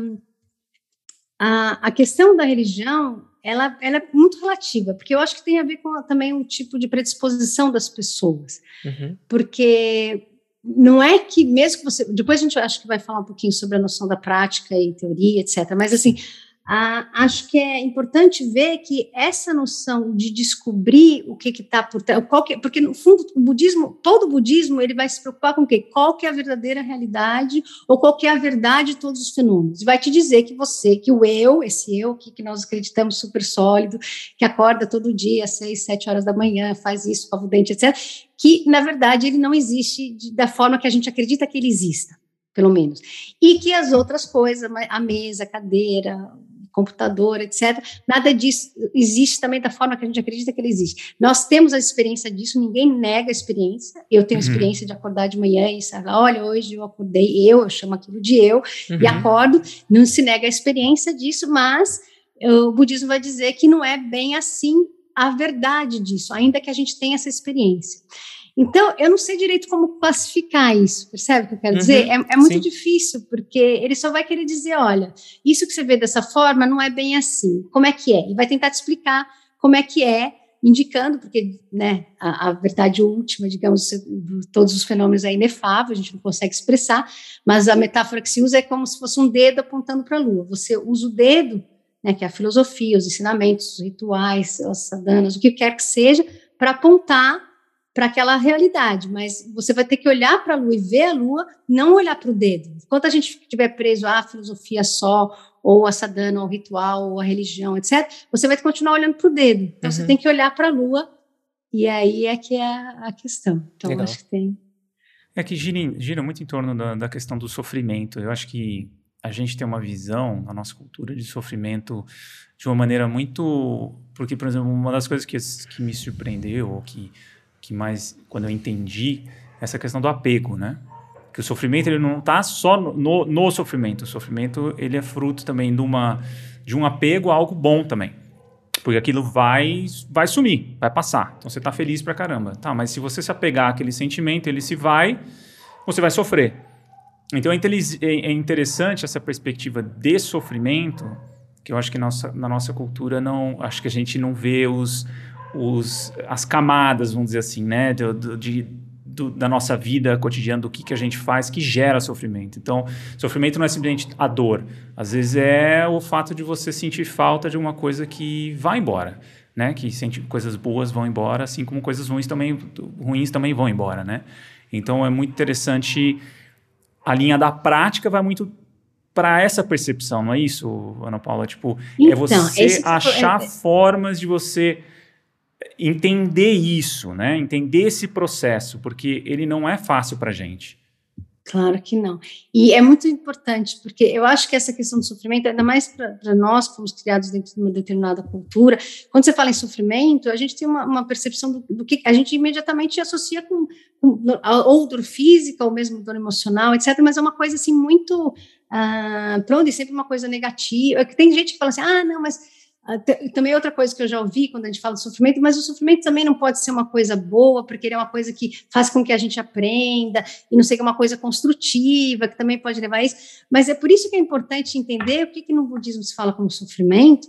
a, a questão da religião ela, ela, é muito relativa, porque eu acho que tem a ver com também um tipo de predisposição das pessoas. Uhum. Porque não é que mesmo que você. Depois a gente acho que vai falar um pouquinho sobre a noção da prática e teoria, etc. Mas assim, ah, acho que é importante ver que essa noção de descobrir o que está por trás, porque no fundo o budismo, todo o budismo, ele vai se preocupar com o quê? Qual que é a verdadeira realidade ou qual que é a verdade de todos os fenômenos. Vai te dizer que você, que o eu, esse eu que, que nós acreditamos super sólido, que acorda todo dia às seis, sete horas da manhã, faz isso, escova o dente, etc., que na verdade ele não existe de, da forma que a gente acredita que ele exista pelo menos. E que as outras coisas, a mesa, a cadeira, computador, etc. Nada disso existe também da forma que a gente acredita que ele existe. Nós temos a experiência disso, ninguém nega a experiência. Eu tenho a uhum. experiência de acordar de manhã e falar, olha, hoje eu acordei, eu, eu chamo aquilo de eu, uhum. e acordo. Não se nega a experiência disso, mas o budismo vai dizer que não é bem assim a verdade disso, ainda que a gente tenha essa experiência. Então, eu não sei direito como classificar isso, percebe o que eu quero uhum, dizer? É, é muito sim. difícil, porque ele só vai querer dizer: olha, isso que você vê dessa forma não é bem assim. Como é que é? E vai tentar te explicar como é que é, indicando, porque né, a, a verdade última, digamos, de todos os fenômenos é inefável, a gente não consegue expressar, mas a metáfora que se usa é como se fosse um dedo apontando para a lua. Você usa o dedo, né, que é a filosofia, os ensinamentos, os rituais, as sadanas, o que quer que seja, para apontar para aquela realidade, mas você vai ter que olhar para a lua e ver a lua, não olhar para o dedo. Enquanto a gente estiver preso à filosofia só, ou a sadhana, ou o ritual, ou a religião, etc., você vai continuar olhando para o dedo. Então uhum. você tem que olhar para a lua, e aí é que é a, questão. Então Legal. acho que tem. É que gira, gira muito em torno da, da questão do sofrimento. Eu acho que a gente tem uma visão na nossa cultura de sofrimento de uma maneira muito. Porque, por exemplo, uma das coisas que, que me surpreendeu, ou que que mais quando eu entendi essa questão do apego, né? Que o sofrimento ele não está só no, no, sofrimento. O sofrimento ele é fruto também de uma de um apego a algo bom também. Porque aquilo vai vai sumir, vai passar. Então você está feliz pra caramba. Tá, mas se você se apegar àquele sentimento, ele se vai, você vai sofrer. Então é, é interessante essa perspectiva de sofrimento, que eu acho que nossa, na nossa cultura não, acho que a gente não vê os os, as camadas, vamos dizer assim, né, do, de, do, da nossa vida cotidiana, do que, que a gente faz que gera sofrimento. Então, sofrimento não é simplesmente a dor. Às vezes é o fato de você sentir falta de uma coisa que vai embora, né? Que sente coisas boas vão embora, assim como coisas ruins também, ruins também vão embora, né? Então, é muito interessante. A linha da prática vai muito para essa percepção, não é isso, Ana Paula? Tipo, é então, é você achar é... formas de você entender isso, né? Entender esse processo, porque ele não é fácil para a gente. Claro que não. E é muito importante, porque eu acho que essa questão do sofrimento, ainda mais para nós que fomos criados dentro de uma determinada cultura, quando você fala em sofrimento, a gente tem uma, uma percepção do, do, que a gente imediatamente associa com, com ou dor física, ou mesmo dor emocional, etc. Mas é uma coisa assim muito. Ah, pronto, e sempre uma coisa negativa. Tem gente que fala assim: ah, não, mas também outra coisa que eu já ouvi quando a gente fala de sofrimento, mas o sofrimento também não pode ser uma coisa boa, porque ele é uma coisa que faz com que a gente aprenda, e não sei que é uma coisa construtiva, que também pode levar a isso. Mas é por isso que é importante entender o que, que no budismo se fala como sofrimento,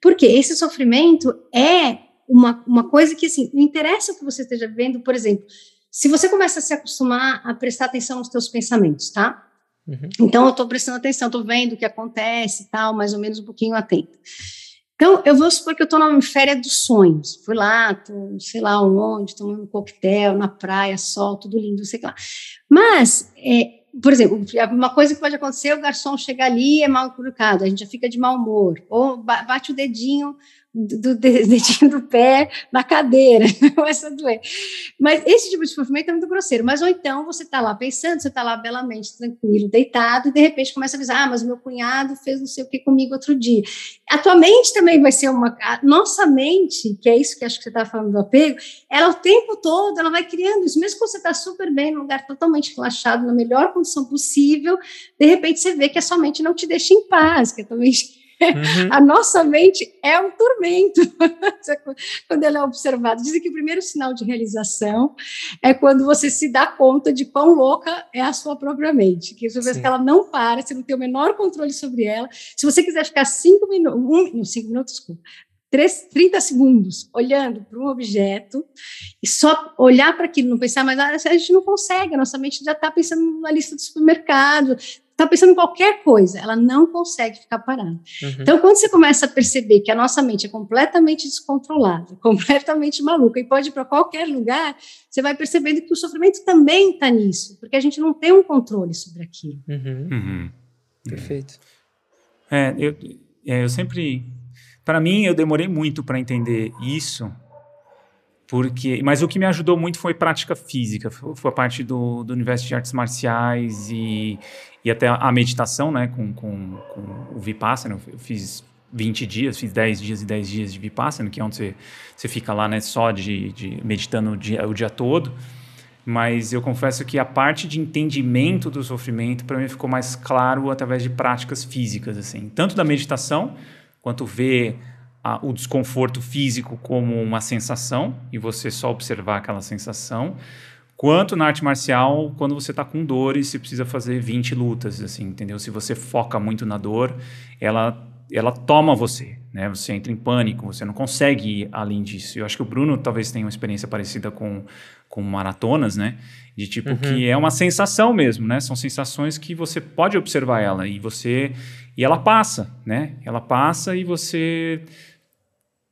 porque esse sofrimento é uma, uma coisa que, assim, não interessa o que você esteja vendo, por exemplo, se você começa a se acostumar a prestar atenção nos seus pensamentos, tá? Uhum. Então, eu estou prestando atenção, estou vendo o que acontece e tal, mais ou menos um pouquinho atento. Então, eu vou supor que eu estou na férias dos sonhos. Fui lá, tô, sei lá onde, tomando um coquetel, na praia, sol, tudo lindo, sei lá. Mas, é, por exemplo, uma coisa que pode acontecer, o garçom chega ali e é mal educado, a gente já fica de mau humor. Ou bate o dedinho do dedinho do pé na cadeira, começa a doer. Mas esse tipo de sofrimento é muito grosseiro. Mas ou então você está lá pensando, você está lá belamente tranquilo, deitado, e de repente começa a avisar: ah, mas meu cunhado fez não sei o que comigo outro dia. A tua mente também vai ser uma. A nossa mente, que é isso que acho que você está falando do apego, ela o tempo todo ela vai criando isso, mesmo que você está super bem, num lugar totalmente relaxado, na melhor condição possível, de repente você vê que a sua mente não te deixa em paz, que a tua mente Uhum. A nossa mente é um tormento quando ela é observada. Dizem que o primeiro sinal de realização é quando você se dá conta de quão louca é a sua própria mente. Que você vê que ela não para, você não tem o menor controle sobre ela. Se você quiser ficar cinco minutos, um, cinco minutos, desculpa, 30 segundos olhando para um objeto e só olhar para aquilo, não pensar mais, a gente não consegue, a nossa mente já está pensando na lista do supermercado, está pensando em qualquer coisa, ela não consegue ficar parada. Uhum. Então, quando você começa a perceber que a nossa mente é completamente descontrolada, completamente maluca e pode ir para qualquer lugar, você vai percebendo que o sofrimento também está nisso, porque a gente não tem um controle sobre aquilo. Uhum. Uhum. Perfeito. É, eu, é, eu sempre. Para mim, eu demorei muito para entender isso, porque mas o que me ajudou muito foi prática física foi a parte do, do universo de artes marciais e, e até a meditação né com, com, com o vipassana. Eu fiz 20 dias fiz 10 dias e 10 dias de vipassana que é onde você, você fica lá né só de, de meditando o dia, o dia todo. Mas eu confesso que a parte de entendimento do sofrimento para mim ficou mais claro através de práticas físicas assim. Tanto da meditação quanto ver a, o desconforto físico como uma sensação e você só observar aquela sensação, quanto na arte marcial quando você está com dor e você precisa fazer 20 lutas, assim, entendeu? Se você foca muito na dor, ela ela toma você, né? Você entra em pânico, você não consegue ir além disso. Eu acho que o Bruno talvez tenha uma experiência parecida com, com maratonas, né? De tipo uhum. que é uma sensação mesmo, né? São sensações que você pode observar ela e você e ela passa, né? Ela passa e você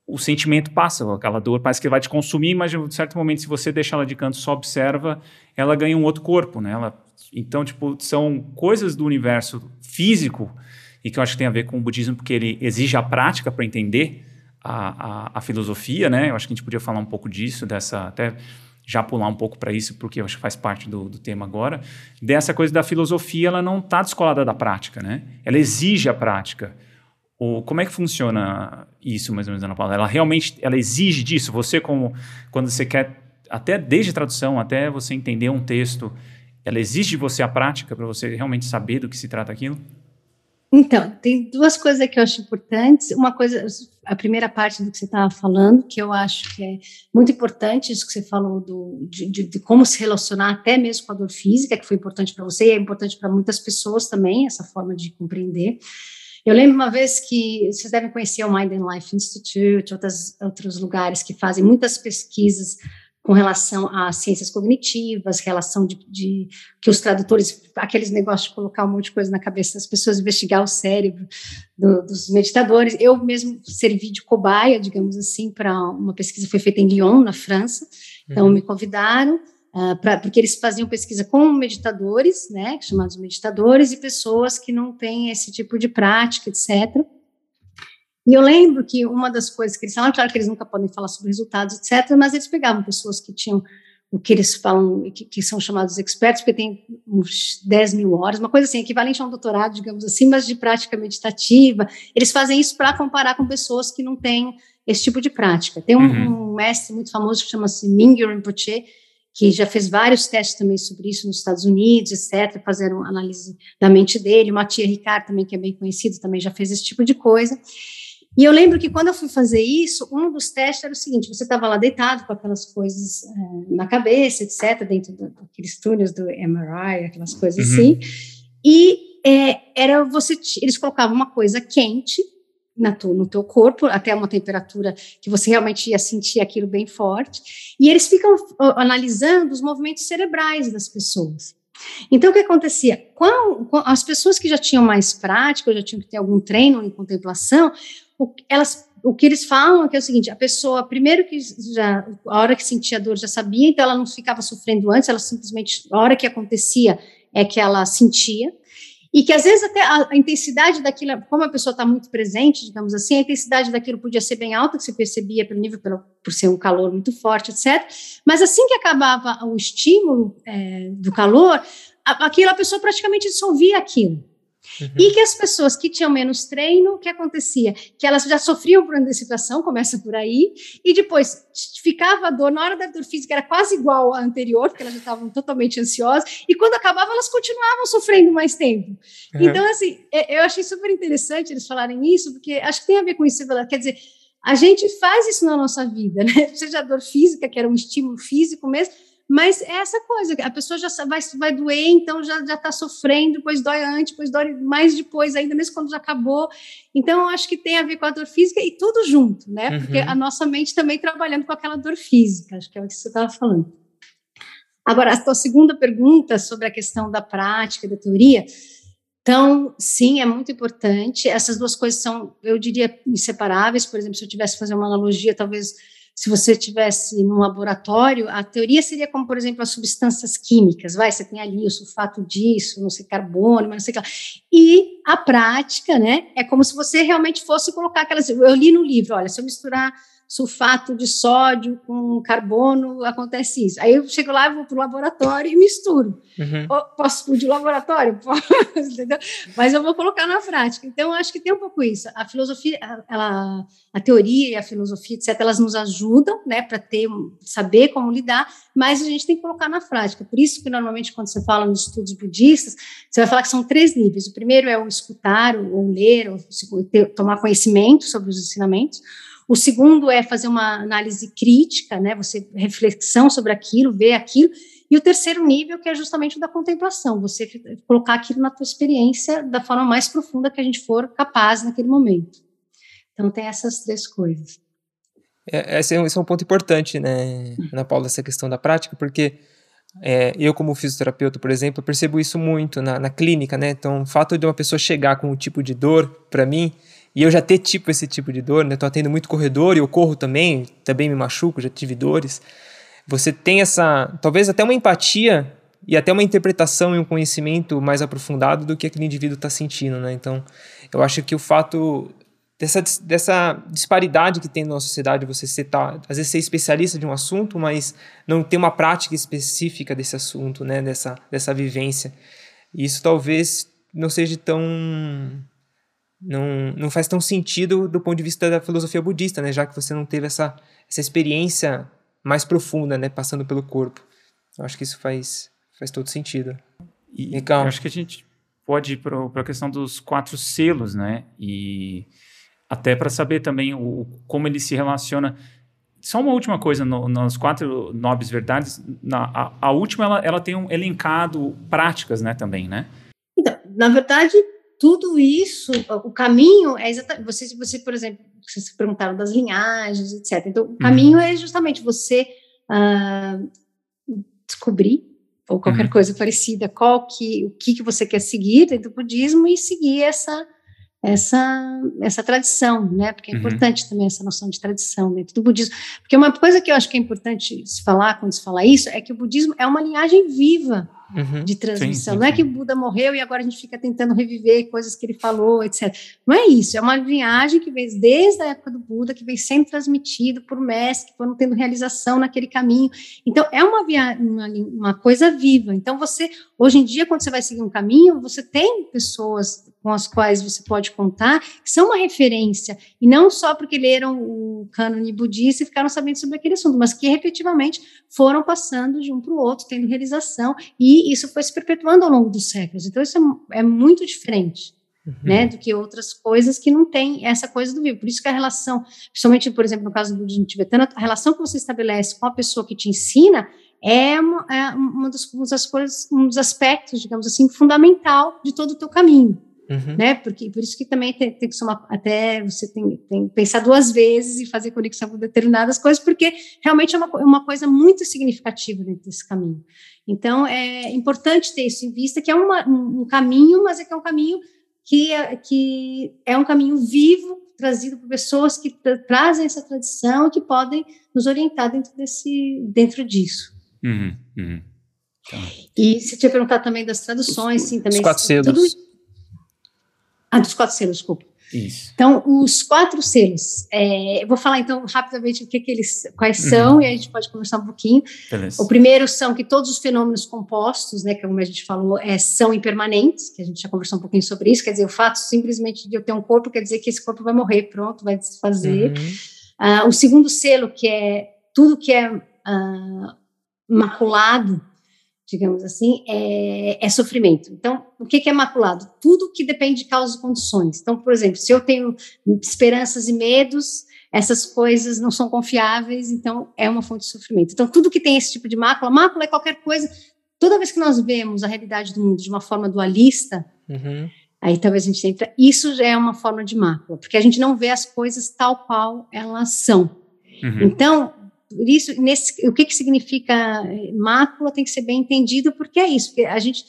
o sentimento passa, aquela dor parece que vai te consumir, mas em certo momento, se você deixa ela de canto só observa, ela ganha um outro corpo, né? Ela, então, tipo, são coisas do universo físico e que eu acho que tem a ver com o budismo, porque ele exige a prática para entender a, a, a, filosofia, né? Eu acho que a gente podia falar um pouco disso, dessa até já pular um pouco para isso, porque eu acho que faz parte do, do tema agora. Dessa coisa da filosofia, ela não está descolada da prática, né? Ela exige a prática. O, como é que funciona isso, mais ou menos, Ana Paula? Ela realmente ela exige disso? Você, como quando você quer, até desde tradução, até você entender um texto, ela exige de você a prática para você realmente saber do que se trata aquilo? Então, tem duas coisas que eu acho importantes. Uma coisa, a primeira parte do que você estava falando, que eu acho que é muito importante, isso que você falou do, de, de, de como se relacionar até mesmo com a dor física, que foi importante para você e é importante para muitas pessoas também, essa forma de compreender. Eu lembro uma vez que vocês devem conhecer o Mind and Life Institute, outras, outros lugares que fazem muitas pesquisas com relação a ciências cognitivas, relação de, de, que os tradutores, aqueles negócios de colocar um monte de coisa na cabeça das pessoas, investigar o cérebro do, dos meditadores. Eu mesmo servi de cobaia, digamos assim, para uma pesquisa que foi feita em Lyon, na França. Então, uhum. me convidaram uh, pra, porque eles faziam pesquisa com meditadores, né, chamados meditadores, e pessoas que não têm esse tipo de prática, etc. E eu lembro que uma das coisas que eles falaram, claro que eles nunca podem falar sobre resultados, etc., mas eles pegavam pessoas que tinham o que eles falam, que, que, são chamados expertos, porque tem uns 10 mil horas, uma coisa assim, equivalente a um doutorado, digamos assim, mas de prática meditativa. Eles fazem isso para comparar com pessoas que não têm esse tipo de prática. Tem um, uhum. um mestre muito famoso que chama-se Mingyur Rinpoche, que já fez vários testes também sobre isso nos Estados Unidos, etc., fazeram análise da mente dele. O Matia Ricard, também, que é bem conhecido, também já fez esse tipo de coisa. E eu lembro que quando eu fui fazer isso, um dos testes era o seguinte: você estava lá deitado com aquelas coisas é, na cabeça, etc., dentro do, daqueles túneis do MRI, aquelas coisas uhum. assim, e é, era você, eles colocavam uma coisa quente tu, no teu corpo, até uma temperatura que você realmente ia sentir aquilo bem forte. E eles ficam analisando os movimentos cerebrais das pessoas. Então, o que acontecia? Quando, as pessoas que já tinham mais prática, ou já tinham que ter algum treino em contemplação, o, elas, o que eles falam é que é o seguinte: a pessoa, primeiro que já, a hora que sentia dor já sabia, então ela não ficava sofrendo antes, ela simplesmente, a hora que acontecia é que ela sentia. E que às vezes até a, a intensidade daquilo, como a pessoa está muito presente, digamos assim, a intensidade daquilo podia ser bem alta, que você percebia pelo nível, pelo, por ser um calor muito forte, etc. Mas assim que acabava o estímulo é, do calor, a, aquilo, a pessoa praticamente dissolvia aquilo. Uhum. E que as pessoas que tinham menos treino, o que acontecia? Que elas já sofriam por antecipação, começa por aí, e depois ficava a dor, na hora da dor física era quase igual à anterior, porque elas já estavam totalmente ansiosas, e quando acabava elas continuavam sofrendo mais tempo. Uhum. Então, assim, é, eu achei super interessante eles falarem isso, porque acho que tem a ver com isso, quer dizer, a gente faz isso na nossa vida, né? Seja a dor física, que era um estímulo físico mesmo, mas é essa coisa, a pessoa já vai, vai doer, então já está sofrendo, depois dói antes, depois dói mais depois, ainda mesmo quando já acabou. Então, eu acho que tem a ver com a dor física e tudo junto, né? Uhum. Porque a nossa mente também trabalhando com aquela dor física, acho que é o que você estava falando. Agora, a tua segunda pergunta sobre a questão da prática, da teoria. Então, sim, é muito importante. Essas duas coisas são, eu diria, inseparáveis. Por exemplo, se eu tivesse que fazer uma analogia, talvez se você tivesse num laboratório, a teoria seria como, por exemplo, as substâncias químicas, vai, você tem ali o sulfato disso, não sei, carbono, mas não sei o que lá. E a prática, né, é como se você realmente fosse colocar aquelas, eu li no livro, olha, se eu misturar sulfato de sódio com carbono, acontece isso. Aí eu chego lá, vou para o laboratório e misturo. Uhum. Posso explodir o laboratório? Posso, entendeu? Mas eu vou colocar na prática. Então, eu acho que tem um pouco isso. A filosofia, ela, a teoria e a filosofia, etc., elas nos ajudam, né, para ter, saber como lidar, mas a gente tem que colocar na prática. Por isso que, normalmente, quando você fala nos estudos budistas, você vai falar que são três níveis. O primeiro é o escutar, ou ler, ou tomar conhecimento sobre os ensinamentos. O segundo é fazer uma análise crítica, né? Você reflexão sobre aquilo, ver aquilo. E o terceiro nível, que é justamente o da contemplação, você colocar aquilo na tua experiência da forma mais profunda que a gente for capaz naquele momento. Então tem essas três coisas. É, esse, é um, é um ponto importante, né, Ana Paula, essa questão da prática, porque é, eu, como fisioterapeuta, por exemplo, percebo isso muito na, na, clínica, né? Então, o fato de uma pessoa chegar com um tipo de dor, para mim, e eu já ter tipo esse tipo de dor, né? Tô atendo muito corredor e eu corro também, também me machuco, já tive dores. Você tem essa, talvez até uma empatia e até uma interpretação e um conhecimento mais aprofundado do que aquele indivíduo está sentindo, né? Então, eu acho que o fato dessa, dessa disparidade que tem na nossa sociedade, você ser, tá, às vezes ser especialista de um assunto, mas não ter uma prática específica desse assunto, né? Dessa, dessa vivência. Isso talvez não seja tão não, não faz tão sentido do ponto de vista da filosofia budista, né? Já que você não teve essa, essa experiência mais profunda, né? Passando pelo corpo. Eu acho que isso faz, faz todo sentido. E Legal. eu acho que a gente pode ir para a questão dos quatro selos, né? E até para saber também o, como ele se relaciona. Só uma última coisa, no, nas quatro nobres verdades, na, a, a última ela, ela tem um elencado práticas, né, também, né? Então, na verdade, tudo isso, o caminho é exatamente. Você, você por exemplo, vocês perguntaram das linhagens, etc. Então, o caminho uhum. é justamente você uh, descobrir ou qualquer uhum. coisa parecida, qual que, o que, que você quer seguir dentro do budismo e seguir essa essa essa tradição, né? Porque é uhum. importante também essa noção de tradição dentro do budismo. Porque uma coisa que eu acho que é importante se falar quando se fala isso é que o budismo é uma linhagem viva uhum. de transmissão. Sim, sim, não é que o Buda morreu e agora a gente fica tentando reviver coisas que ele falou, etc. Não é isso, é uma linhagem que vem desde a época do Buda, que vem sendo transmitido por mestres que foram tendo realização naquele caminho. Então, é uma, uma, uma coisa viva. Então, você, hoje em dia, quando você vai seguir um caminho, você tem pessoas com as quais você pode contar, que são uma referência, e não só porque leram o cânone budista e ficaram sabendo sobre aquele assunto, mas que efetivamente foram passando de um para o outro, tendo realização, e isso foi se perpetuando ao longo dos séculos. Então, isso é, é muito diferente. Uhum. Né, do que outras coisas que não tem essa coisa do vivo. Por isso que a relação, principalmente, por exemplo, no caso do budismo tibetano, a relação que você estabelece com a pessoa que te ensina é uma, é uma, das, uma das coisas, um dos aspectos, digamos assim, fundamental de todo o teu caminho. Uhum. Né? Porque por isso que também tem, tem que somar, até você tem, tem que pensar duas vezes e fazer conexão com determinadas coisas, porque realmente é uma, uma coisa muito significativa dentro desse caminho. Então é importante ter isso em vista, que é uma, um, um caminho, mas é que é um caminho que é, que é um caminho vivo, trazido por pessoas que tra trazem essa tradição e que podem nos orientar dentro, desse, dentro disso. Uhum, uhum. Tá. E você tinha perguntado também das traduções, sim, também. Os quatro selos. Tudo, Ah, dos quatro selos, desculpa. Isso. Então, os quatro selos, é, eu vou falar então rapidamente o que, que eles, quais uhum. são, uhum. e a gente pode conversar um pouquinho. Beleza. O primeiro são que todos os fenômenos compostos, né, que como a gente falou, é, são impermanentes, que a gente já conversou um pouquinho sobre isso, quer dizer, o fato simplesmente de eu ter um corpo quer dizer que esse corpo vai morrer, pronto, vai desfazer. Uhum. Uh, o segundo selo, que é tudo que é uh, maculado, digamos assim, é, é, sofrimento. Então, o que, que é maculado? Tudo que depende de causas e condições. Então, por exemplo, se eu tenho esperanças e medos, essas coisas não são confiáveis, então é uma fonte de sofrimento. Então, tudo que tem esse tipo de mácula, mácula é qualquer coisa. Toda vez que nós vemos a realidade do mundo de uma forma dualista, uhum. aí talvez a gente entra, isso é uma forma de mácula, porque a gente não vê as coisas tal qual elas são. Uhum. Então, por isso, nesse, o que, que significa eh, mácula tem que ser bem entendido, porque é isso, porque a gente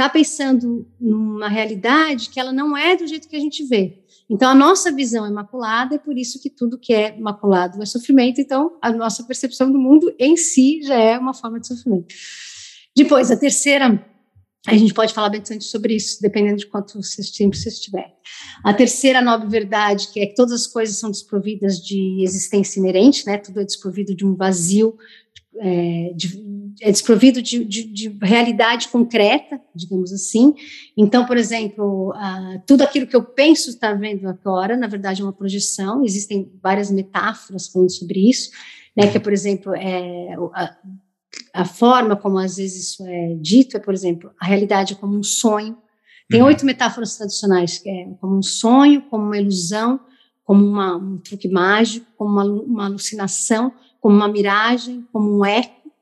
está pensando numa realidade que ela não é do jeito que a gente vê. Então, a nossa visão é maculada, e por isso que tudo que é maculado é sofrimento. Então, a nossa percepção do mundo em si já é uma forma de sofrimento. Depois, a terceira a gente pode falar bastante sobre isso, dependendo de quanto tempo você estiver. A terceira nobre verdade, que é que todas as coisas são desprovidas de existência inerente, né? Tudo é desprovido de um vazio, é, de, é desprovido de, de, de, realidade concreta, digamos assim. Então, por exemplo, uh, tudo aquilo que eu penso estar vendo agora, na verdade, é uma projeção. Existem várias metáforas falando sobre isso, né? Que, por exemplo, é, a forma como às vezes isso é dito é, por exemplo, a realidade é como um sonho. Tem uhum. oito metáforas tradicionais, que é como um sonho, como uma ilusão, como uma, um truque mágico, como uma, uma alucinação, como uma miragem, como um eco,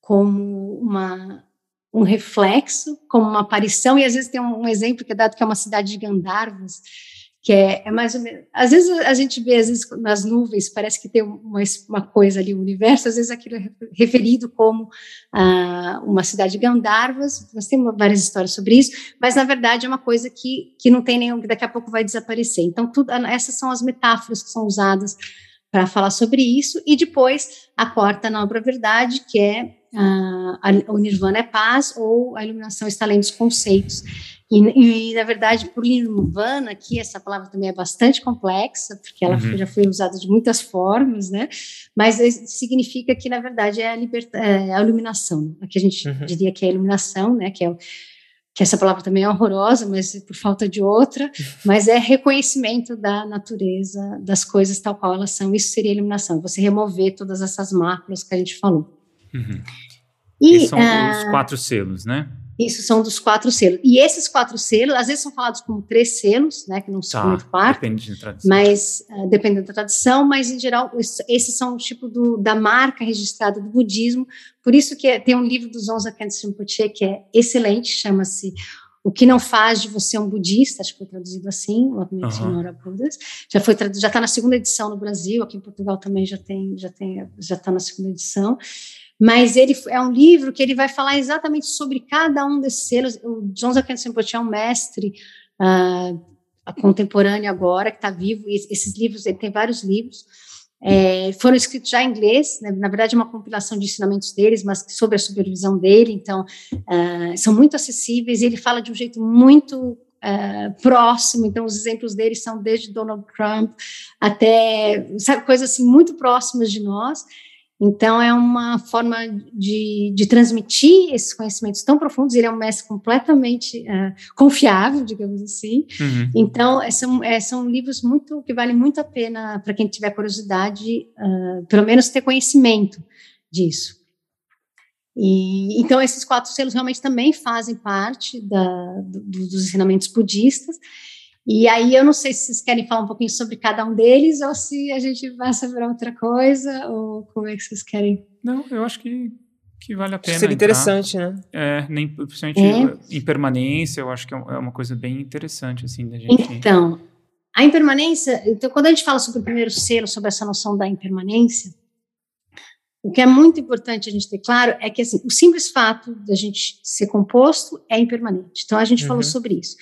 como uma, um reflexo, como uma aparição, e às vezes tem um, um exemplo que é dado que é uma cidade de Gandharvas, que é, é, mais ou menos. Às vezes a gente vê, às vezes, nas nuvens, parece que tem uma, uma coisa ali, o um universo, às vezes aquilo é referido como ah, uma cidade de Gandharvas, nós temos várias histórias sobre isso, mas na verdade é uma coisa que, que não tem nenhum, que daqui a pouco vai desaparecer. Então, tudo, essas são as metáforas que são usadas para falar sobre isso, e depois a quarta nobre verdade, que é ah, a, o nirvana é paz, ou a iluminação está além dos conceitos. E, e, na verdade, por Nirvana, aqui essa palavra também é bastante complexa, porque ela uhum. já foi usada de muitas formas, né? Mas significa que, na verdade, é a, liberta, é a iluminação. Aqui a gente uhum. diria que é a iluminação, né? Que, é, que essa palavra também é horrorosa, mas por falta de outra, mas é reconhecimento da natureza, das coisas tal qual elas são. Isso seria iluminação, você remover todas essas máculas que a gente falou. Uhum. E, são uh, os quatro selos, né? Isso são dos quatro selos. E esses quatro selos, às vezes são falados como três selos, né, que não são tá, muito quarto. Depende da tradição. Mas, uh, dependendo da tradição, mas em geral, esses são o tipo do, da marca registrada do budismo. Por isso que é, tem um livro do Zonza Khyentse Rinpoche que é excelente, chama-se o que não faz de você um budista, acho que foi traduzido assim, o uhum. Budas. Já foi já está na segunda edição no Brasil, aqui em Portugal também já tem, já tem, já está na segunda edição mas ele é um livro que ele vai falar exatamente sobre cada um desses selos. O John Zacchaeus Rinpoche é um mestre uh, contemporâneo agora, que está vivo, e esses livros, ele tem vários livros, é, foram escritos já em inglês, né, na verdade é uma compilação de ensinamentos deles, mas sobre a supervisão dele, então uh, são muito acessíveis, e ele fala de um jeito muito uh, próximo, então os exemplos dele são desde Donald Trump até, sabe, coisas assim muito próximas de nós, então, é uma forma de, de transmitir esses conhecimentos tão profundos. Ele é um mestre completamente uh, confiável, digamos assim. Uhum. Então, é, são, é, são livros muito que valem muito a pena para quem tiver curiosidade, uh, pelo menos ter conhecimento disso. E, então, esses quatro selos realmente também fazem parte da, do, dos ensinamentos budistas. E aí eu não sei se vocês querem falar um pouquinho sobre cada um deles ou se a gente vai saber outra coisa ou como é que vocês querem. Não, eu acho que, que vale a pena. Seria interessante, né? É, nem, principalmente é. impermanência, eu acho que é, é uma coisa bem interessante, assim, da gente. Então, a impermanência, então quando a gente fala sobre o primeiro selo, sobre essa noção da impermanência, o que é muito importante a gente ter claro é que assim, o simples fato de a gente ser composto é impermanente. Então a gente uhum. falou sobre isso.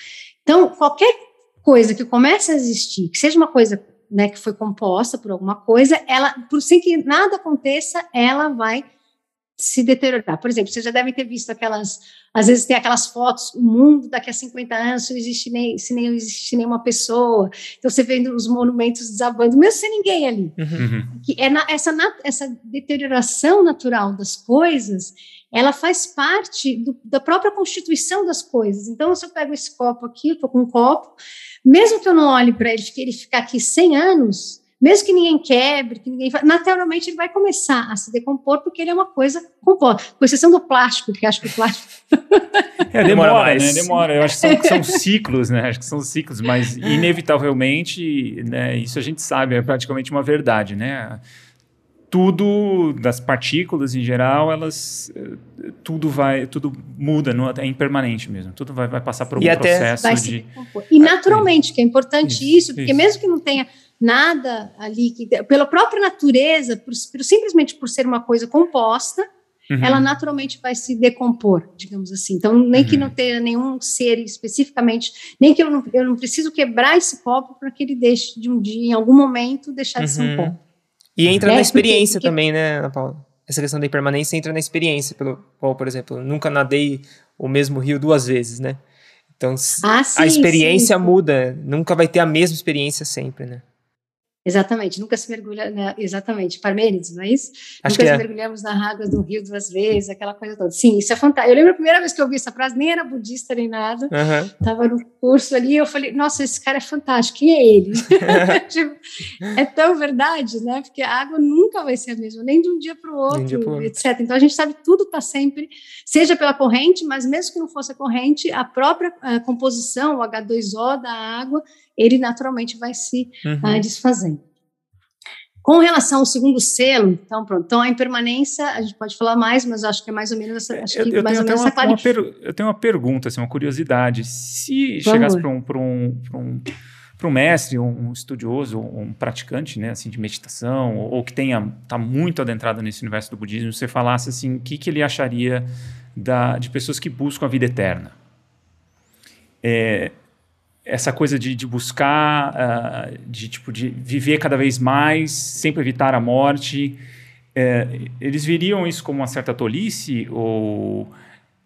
Então, qualquer coisa que começa a existir, que seja uma coisa né, que foi composta por alguma coisa, ela, por sem que nada aconteça, ela vai se deteriorar. Por exemplo, vocês já devem ter visto aquelas, às vezes tem aquelas fotos, o mundo daqui a 50 anos, se não existe nem, se nem existe nenhuma pessoa, então você vendo os monumentos desabando, mesmo sem ninguém ali. Uhum. Que é na, essa, na, essa deterioração natural das coisas, ela faz parte do, da própria constituição das coisas. Então, se eu pego esse copo aqui, estou com um copo, mesmo que eu não olhe para ele, ele ficar aqui 100 anos, mesmo que ninguém quebre, que ninguém naturalmente ele vai começar a se decompor porque ele é uma coisa composta, com exceção do plástico, que acho que o plástico é, demora, demora né? Demora. Eu acho que são, são, ciclos, né? Acho que são ciclos, mas inevitavelmente, né? Isso a gente sabe, é praticamente uma verdade, né? Tudo das partículas em geral, elas tudo vai, tudo muda, não, é impermanente mesmo. Tudo vai, vai passar por um processo de. E naturalmente, que é importante isso, isso porque isso. mesmo que não tenha nada ali que pela própria natureza, por, por, simplesmente por ser uma coisa composta, uhum. ela naturalmente vai se decompor, digamos assim. Então, nem uhum. que não tenha nenhum ser especificamente, nem que eu não, eu não preciso quebrar esse copo para que ele deixe de um dia, em algum momento, deixar de ser um uhum. copo. E entra é, na experiência porque, também, né, Ana Paula? Essa questão da impermanência entra na experiência, pelo qual, por exemplo, nunca nadei o mesmo rio duas vezes, né? Então, ah, sim, a experiência sim. muda, nunca vai ter a mesma experiência sempre, né? Exatamente, nunca se mergulha, né, exatamente, Parmênides, não é isso? Acho nunca se é. mergulhamos na água do rio duas vezes, aquela coisa toda. Sim, isso é fantástico. Eu lembro a primeira vez que eu vi essa frase, nem era budista nem nada, estava uhum. no curso ali, eu falei, nossa, esse cara é fantástico, quem é ele? tipo, é tão verdade, né? Porque a água nunca vai ser a mesma, nem de um dia para o outro, outro, etc. Então a gente sabe tudo está sempre, seja pela corrente, mas mesmo que não fosse a corrente, a própria a composição, o H2O da água, ele naturalmente vai se uhum. uh, desfazendo. Com relação ao segundo selo, então pronto, então a impermanência, a gente pode falar mais, mas acho que é mais ou menos essa, acho eu, eu mais tenho, ou menos uma, uma per, Eu tenho uma pergunta, assim, uma curiosidade. Se chegasse para um, um, um, um mestre, um estudioso, um praticante, né, assim, de meditação, ou, ou que tenha está muito adentrado nesse universo do budismo, você falasse assim, o que, que ele acharia da, de pessoas que buscam a vida eterna? É, essa coisa de, de buscar, uh, de tipo de viver cada vez mais, sempre evitar a morte, é, eles viriam isso como uma certa tolice ou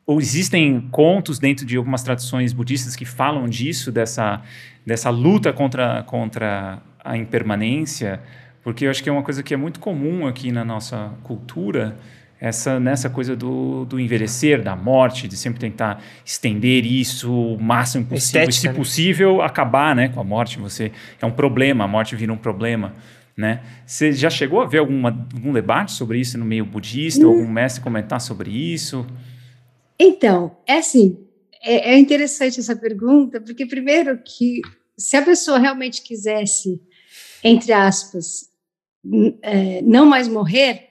ou existem contos dentro de algumas tradições budistas que falam disso dessa dessa luta contra contra a impermanência, porque eu acho que é uma coisa que é muito comum aqui na nossa cultura essa nessa coisa do, do envelhecer, da morte, de sempre tentar estender isso o máximo possível, Estética, se né? possível acabar, né, com a morte. Você é um problema, a morte vira um problema, né? Você já chegou a ver alguma, algum debate sobre isso no meio budista? Hum. Algum mestre comentar sobre isso? Então, é assim, é, é interessante essa pergunta, porque primeiro que se a pessoa realmente quisesse, entre aspas, é, não mais morrer,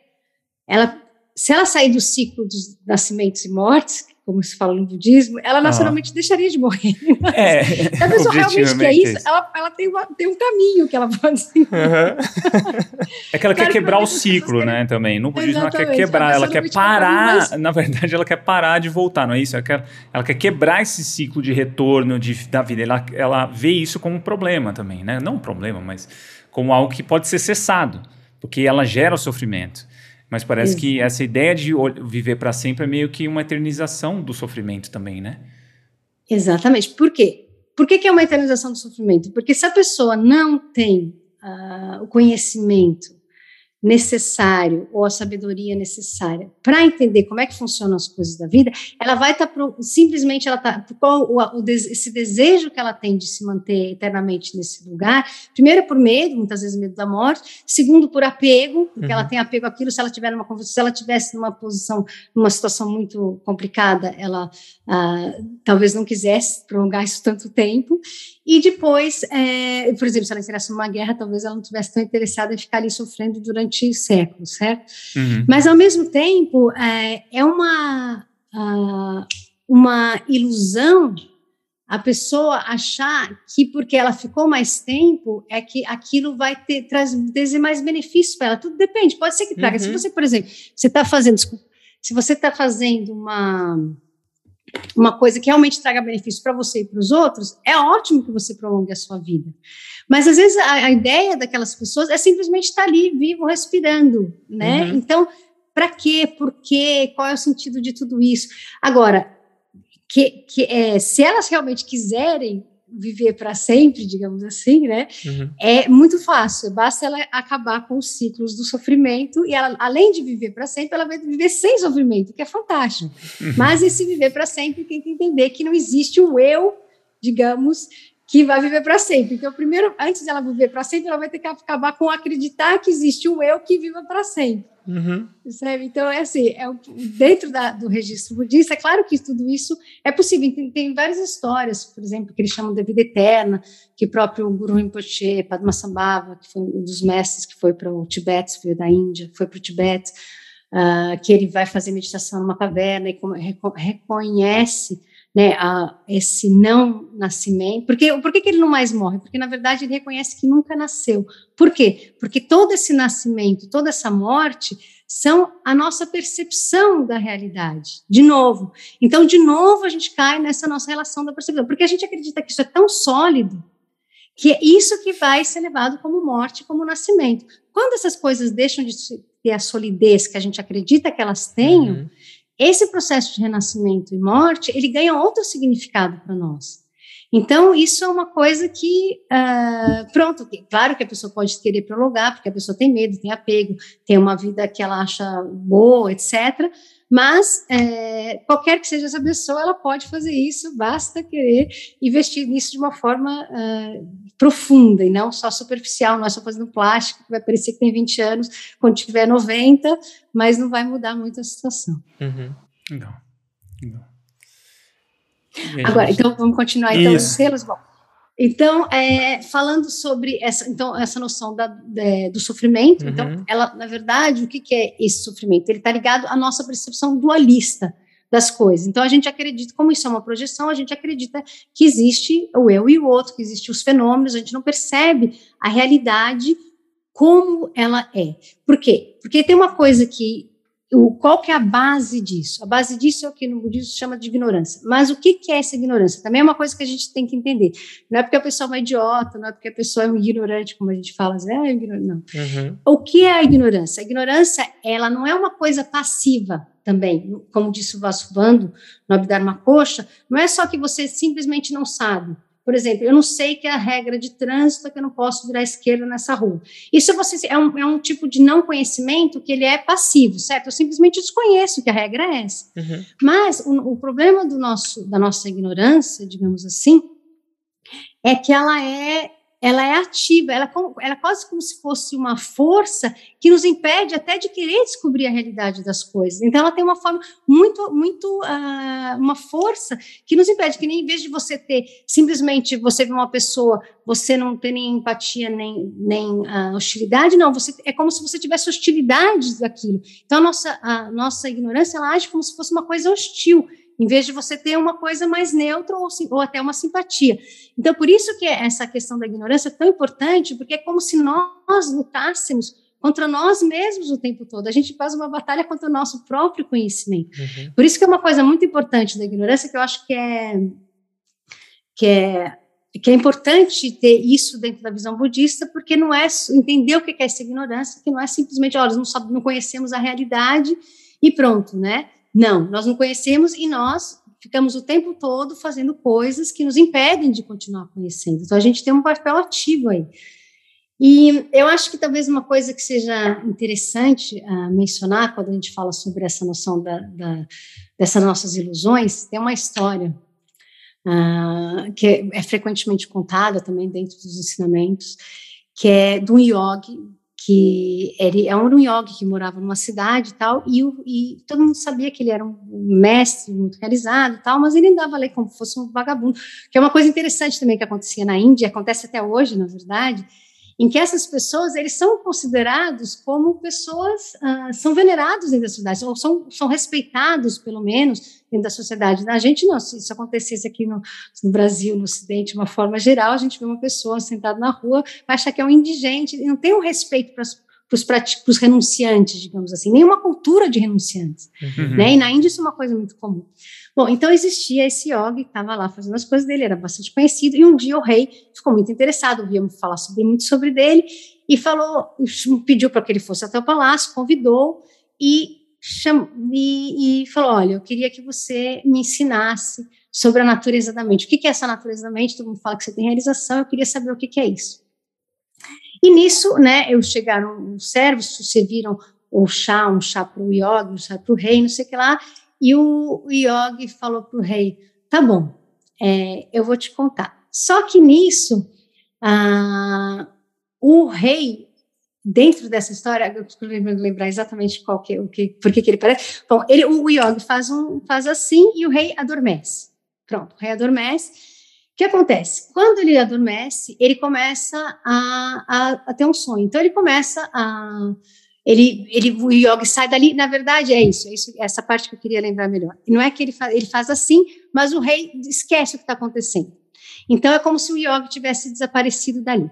ela se ela sair do ciclo dos nascimentos e mortes, como se fala no budismo, ela ah. naturalmente ah. deixaria de morrer. É, se a pessoa realmente quer isso, ela, ela tem, uma, tem, um caminho que ela pode seguir. Uhum. é que ela quer quebrar o ciclo, né, também. No budismo Exatamente. ela quer quebrar, ela quer parar, na verdade ela quer parar de voltar, não é isso? Ela quer, ela quer quebrar esse ciclo de retorno de, da vida. Ela, ela vê isso como um problema também, né? Não um problema, mas como algo que pode ser cessado, porque ela gera o sofrimento. Mas parece que essa ideia de viver para sempre é meio que uma eternização do sofrimento também, né? Exatamente. Por quê? Por que, que é uma eternização do sofrimento? Porque se a pessoa não tem uh, o conhecimento necessário ou a sabedoria necessária para entender como é que funcionam as coisas da vida, ela vai estar tá simplesmente ela tá qual o, o, esse desejo que ela tem de se manter eternamente nesse lugar, primeiro por medo, muitas vezes medo da morte, segundo por apego, porque uhum. ela tem apego àquilo, se ela tiver numa se ela tivesse numa posição, numa situação muito complicada, ela ah, talvez não quisesse prolongar isso tanto tempo, e depois, é, por exemplo, se ela interessa numa guerra, talvez ela não tivesse tão interessada em ficar ali sofrendo durante séculos, certo? Uhum. Mas, ao mesmo tempo, é, é uma, uh, uma ilusão a pessoa achar que porque ela ficou mais tempo é que aquilo vai ter, trazer mais benefícios para ela. Tudo depende, pode ser que traga. Uhum. Se você, por exemplo, você está fazendo, desculpa, se você está fazendo uma uma coisa que realmente traga benefício para você e para os outros, é ótimo que você prolongue a sua vida. Mas às vezes a, a ideia daquelas pessoas é simplesmente estar ali, vivo, respirando, né? Uhum. Então, para quê, por quê, qual é o sentido de tudo isso. Agora, que, que é, se elas realmente quiserem viver para sempre, digamos assim, né? Uhum. É muito fácil, basta ela acabar com os ciclos do sofrimento e ela, além de viver para sempre, ela vai viver sem sofrimento, que é fantástico. Uhum. Mas esse viver para sempre tem que entender que não existe o eu, digamos, que vai viver para sempre. Então, primeiro, antes dela viver para sempre, ela vai ter que acabar com acreditar que existe um eu que viva para sempre. Uhum. Então, é assim, é, dentro da, do registro budista, é claro que tudo isso é possível. Tem, tem várias histórias, por exemplo, que eles chamam de vida eterna, que próprio Guru Rinpoche, Padmasambhava, que foi um dos mestres que foi para o Tibete, veio da Índia, foi para o Tibete, uh, que ele vai fazer meditação numa caverna e reconhece né, a, esse não nascimento. Porque, por que, que ele não mais morre? Porque, na verdade, ele reconhece que nunca nasceu. Por quê? Porque todo esse nascimento, toda essa morte são a nossa percepção da realidade. De novo. Então, de novo, a gente cai nessa nossa relação da percepção. Porque a gente acredita que isso é tão sólido que é isso que vai ser levado como morte, como nascimento. Quando essas coisas deixam de ter a solidez que a gente acredita que elas tenham, uhum esse processo de renascimento e morte, ele ganha outro significado para nós. Então, isso é uma coisa que, uh, pronto, claro que a pessoa pode querer prolongar, porque a pessoa tem medo, tem apego, tem uma vida que ela acha boa, etc. Mas, é, qualquer que seja essa pessoa, ela pode fazer isso, basta querer investir nisso de uma forma uh, profunda e não só superficial, não é só fazendo plástico, que vai parecer que tem 20 anos, quando tiver 90, mas não vai mudar muito a situação. Uhum. Não, não. Agora, então vamos continuar então os selos. Bom, então, é, falando sobre essa, então, essa noção da, de, do sofrimento, então, uhum. então, ela, na verdade, o que, que é esse sofrimento? Ele está ligado à nossa percepção dualista das coisas. Então, a gente acredita, como isso é uma projeção, a gente acredita que existe o eu e o outro, que existem os fenômenos, a gente não percebe a realidade como ela é. Por quê? Porque tem uma coisa que o, qual que é a base disso? A base disso é o que no budismo chama de ignorância. Mas o que, que é essa ignorância? Também é uma coisa que a gente tem que entender. Não é porque a pessoa é uma idiota, não é porque a pessoa é um ignorante, como a gente fala, assim, ah, é ignorante. Não. Uhum. O que é a ignorância? A ignorância, ela não é uma coisa passiva também. Como disse o Vasubandhu no Abdharma Coxa, não é só que você simplesmente não sabe. Por exemplo, eu não sei que é a regra de trânsito é que eu não posso virar à esquerda nessa rua. Isso você, é, um, é um tipo de não conhecimento que ele é passivo, certo? Eu simplesmente desconheço que a regra é essa. Uhum. Mas o, o problema do nosso, da nossa ignorância, digamos assim, é que ela é ela é ativa, ela, ela é quase como se fosse uma força que nos impede até de querer descobrir a realidade das coisas. Então, ela tem uma forma muito, muito, uh, uma força que nos impede, que nem em vez de você ter simplesmente, você ver uma pessoa, você não ter nem empatia, nem, nem uh, hostilidade, não, você, é como se você tivesse hostilidade daquilo. Então, a nossa, a nossa ignorância, ela age como se fosse uma coisa hostil, em vez de você ter uma coisa mais neutra ou, ou, até uma simpatia. Então, por isso que essa questão da ignorância é tão importante, porque é como se nós lutássemos contra nós mesmos o tempo todo. A gente faz uma batalha contra o nosso próprio conhecimento. Uhum. Por isso que é uma coisa muito importante da ignorância, que eu acho que é, que é que é importante ter isso dentro da visão budista, porque não é entender o que é essa ignorância, que não é simplesmente, olha, não, não conhecemos a realidade e pronto, né? Não, nós não conhecemos e nós ficamos o tempo todo fazendo coisas que nos impedem de continuar conhecendo. Então a gente tem um papel ativo aí. E eu acho que talvez uma coisa que seja interessante uh, mencionar quando a gente fala sobre essa noção da, da, dessas nossas ilusões, tem uma história uh, que é, é frequentemente contada também dentro dos ensinamentos, que é de um yogi que ele é um yogi que morava numa cidade e tal, e, e, todo mundo sabia que ele era um mestre muito realizado e tal, mas ele andava ali como se fosse um vagabundo, que é uma coisa interessante também que acontecia na Índia, acontece até hoje, na verdade, em que essas pessoas eles são considerados como pessoas uh, são venerados dentro da sociedade ou são, são respeitados pelo menos dentro da sociedade. A gente não, se isso acontecesse aqui no, no Brasil, no Ocidente, de uma forma geral, a gente vê uma pessoa sentada na rua, vai achar que é um indigente, não tem um respeito para para os renunciantes, digamos assim, nenhuma cultura de renunciantes. Uhum. Né? E na Índia isso é uma coisa muito comum. Bom, então existia esse yogi estava lá fazendo as coisas dele, era bastante conhecido, e um dia o rei ficou muito interessado, ouvia falar sobre, muito sobre dele, e falou, pediu para que ele fosse até o palácio, convidou, e cham... e, e falou: Olha, eu queria que você me ensinasse sobre a natureza da mente. O que, que é essa natureza da mente? Todo mundo fala que você tem realização, eu queria saber o que, que é isso. E nisso, né, eu chegaram os servos, serviram o chá, um chá para o yogi, um chá para o rei, não sei o que lá, e o, yogi falou para o rei, tá bom, é, eu vou te contar. Só que nisso, ah, o rei, dentro dessa história, eu não lembrar exatamente qual que, o que, por que, que ele parece. Bom, ele, o yogi faz, um, faz assim e o rei adormece. Pronto, o rei adormece. Que acontece? Quando ele adormece, ele começa a, a, a ter um sonho. Então, ele começa a. Ele, ele, o yogi sai dali, na verdade é isso, é isso, essa parte que eu queria lembrar melhor. Não é que ele, faz, ele faz assim, mas o rei esquece o que está acontecendo. Então é como se o yogi tivesse desaparecido dali.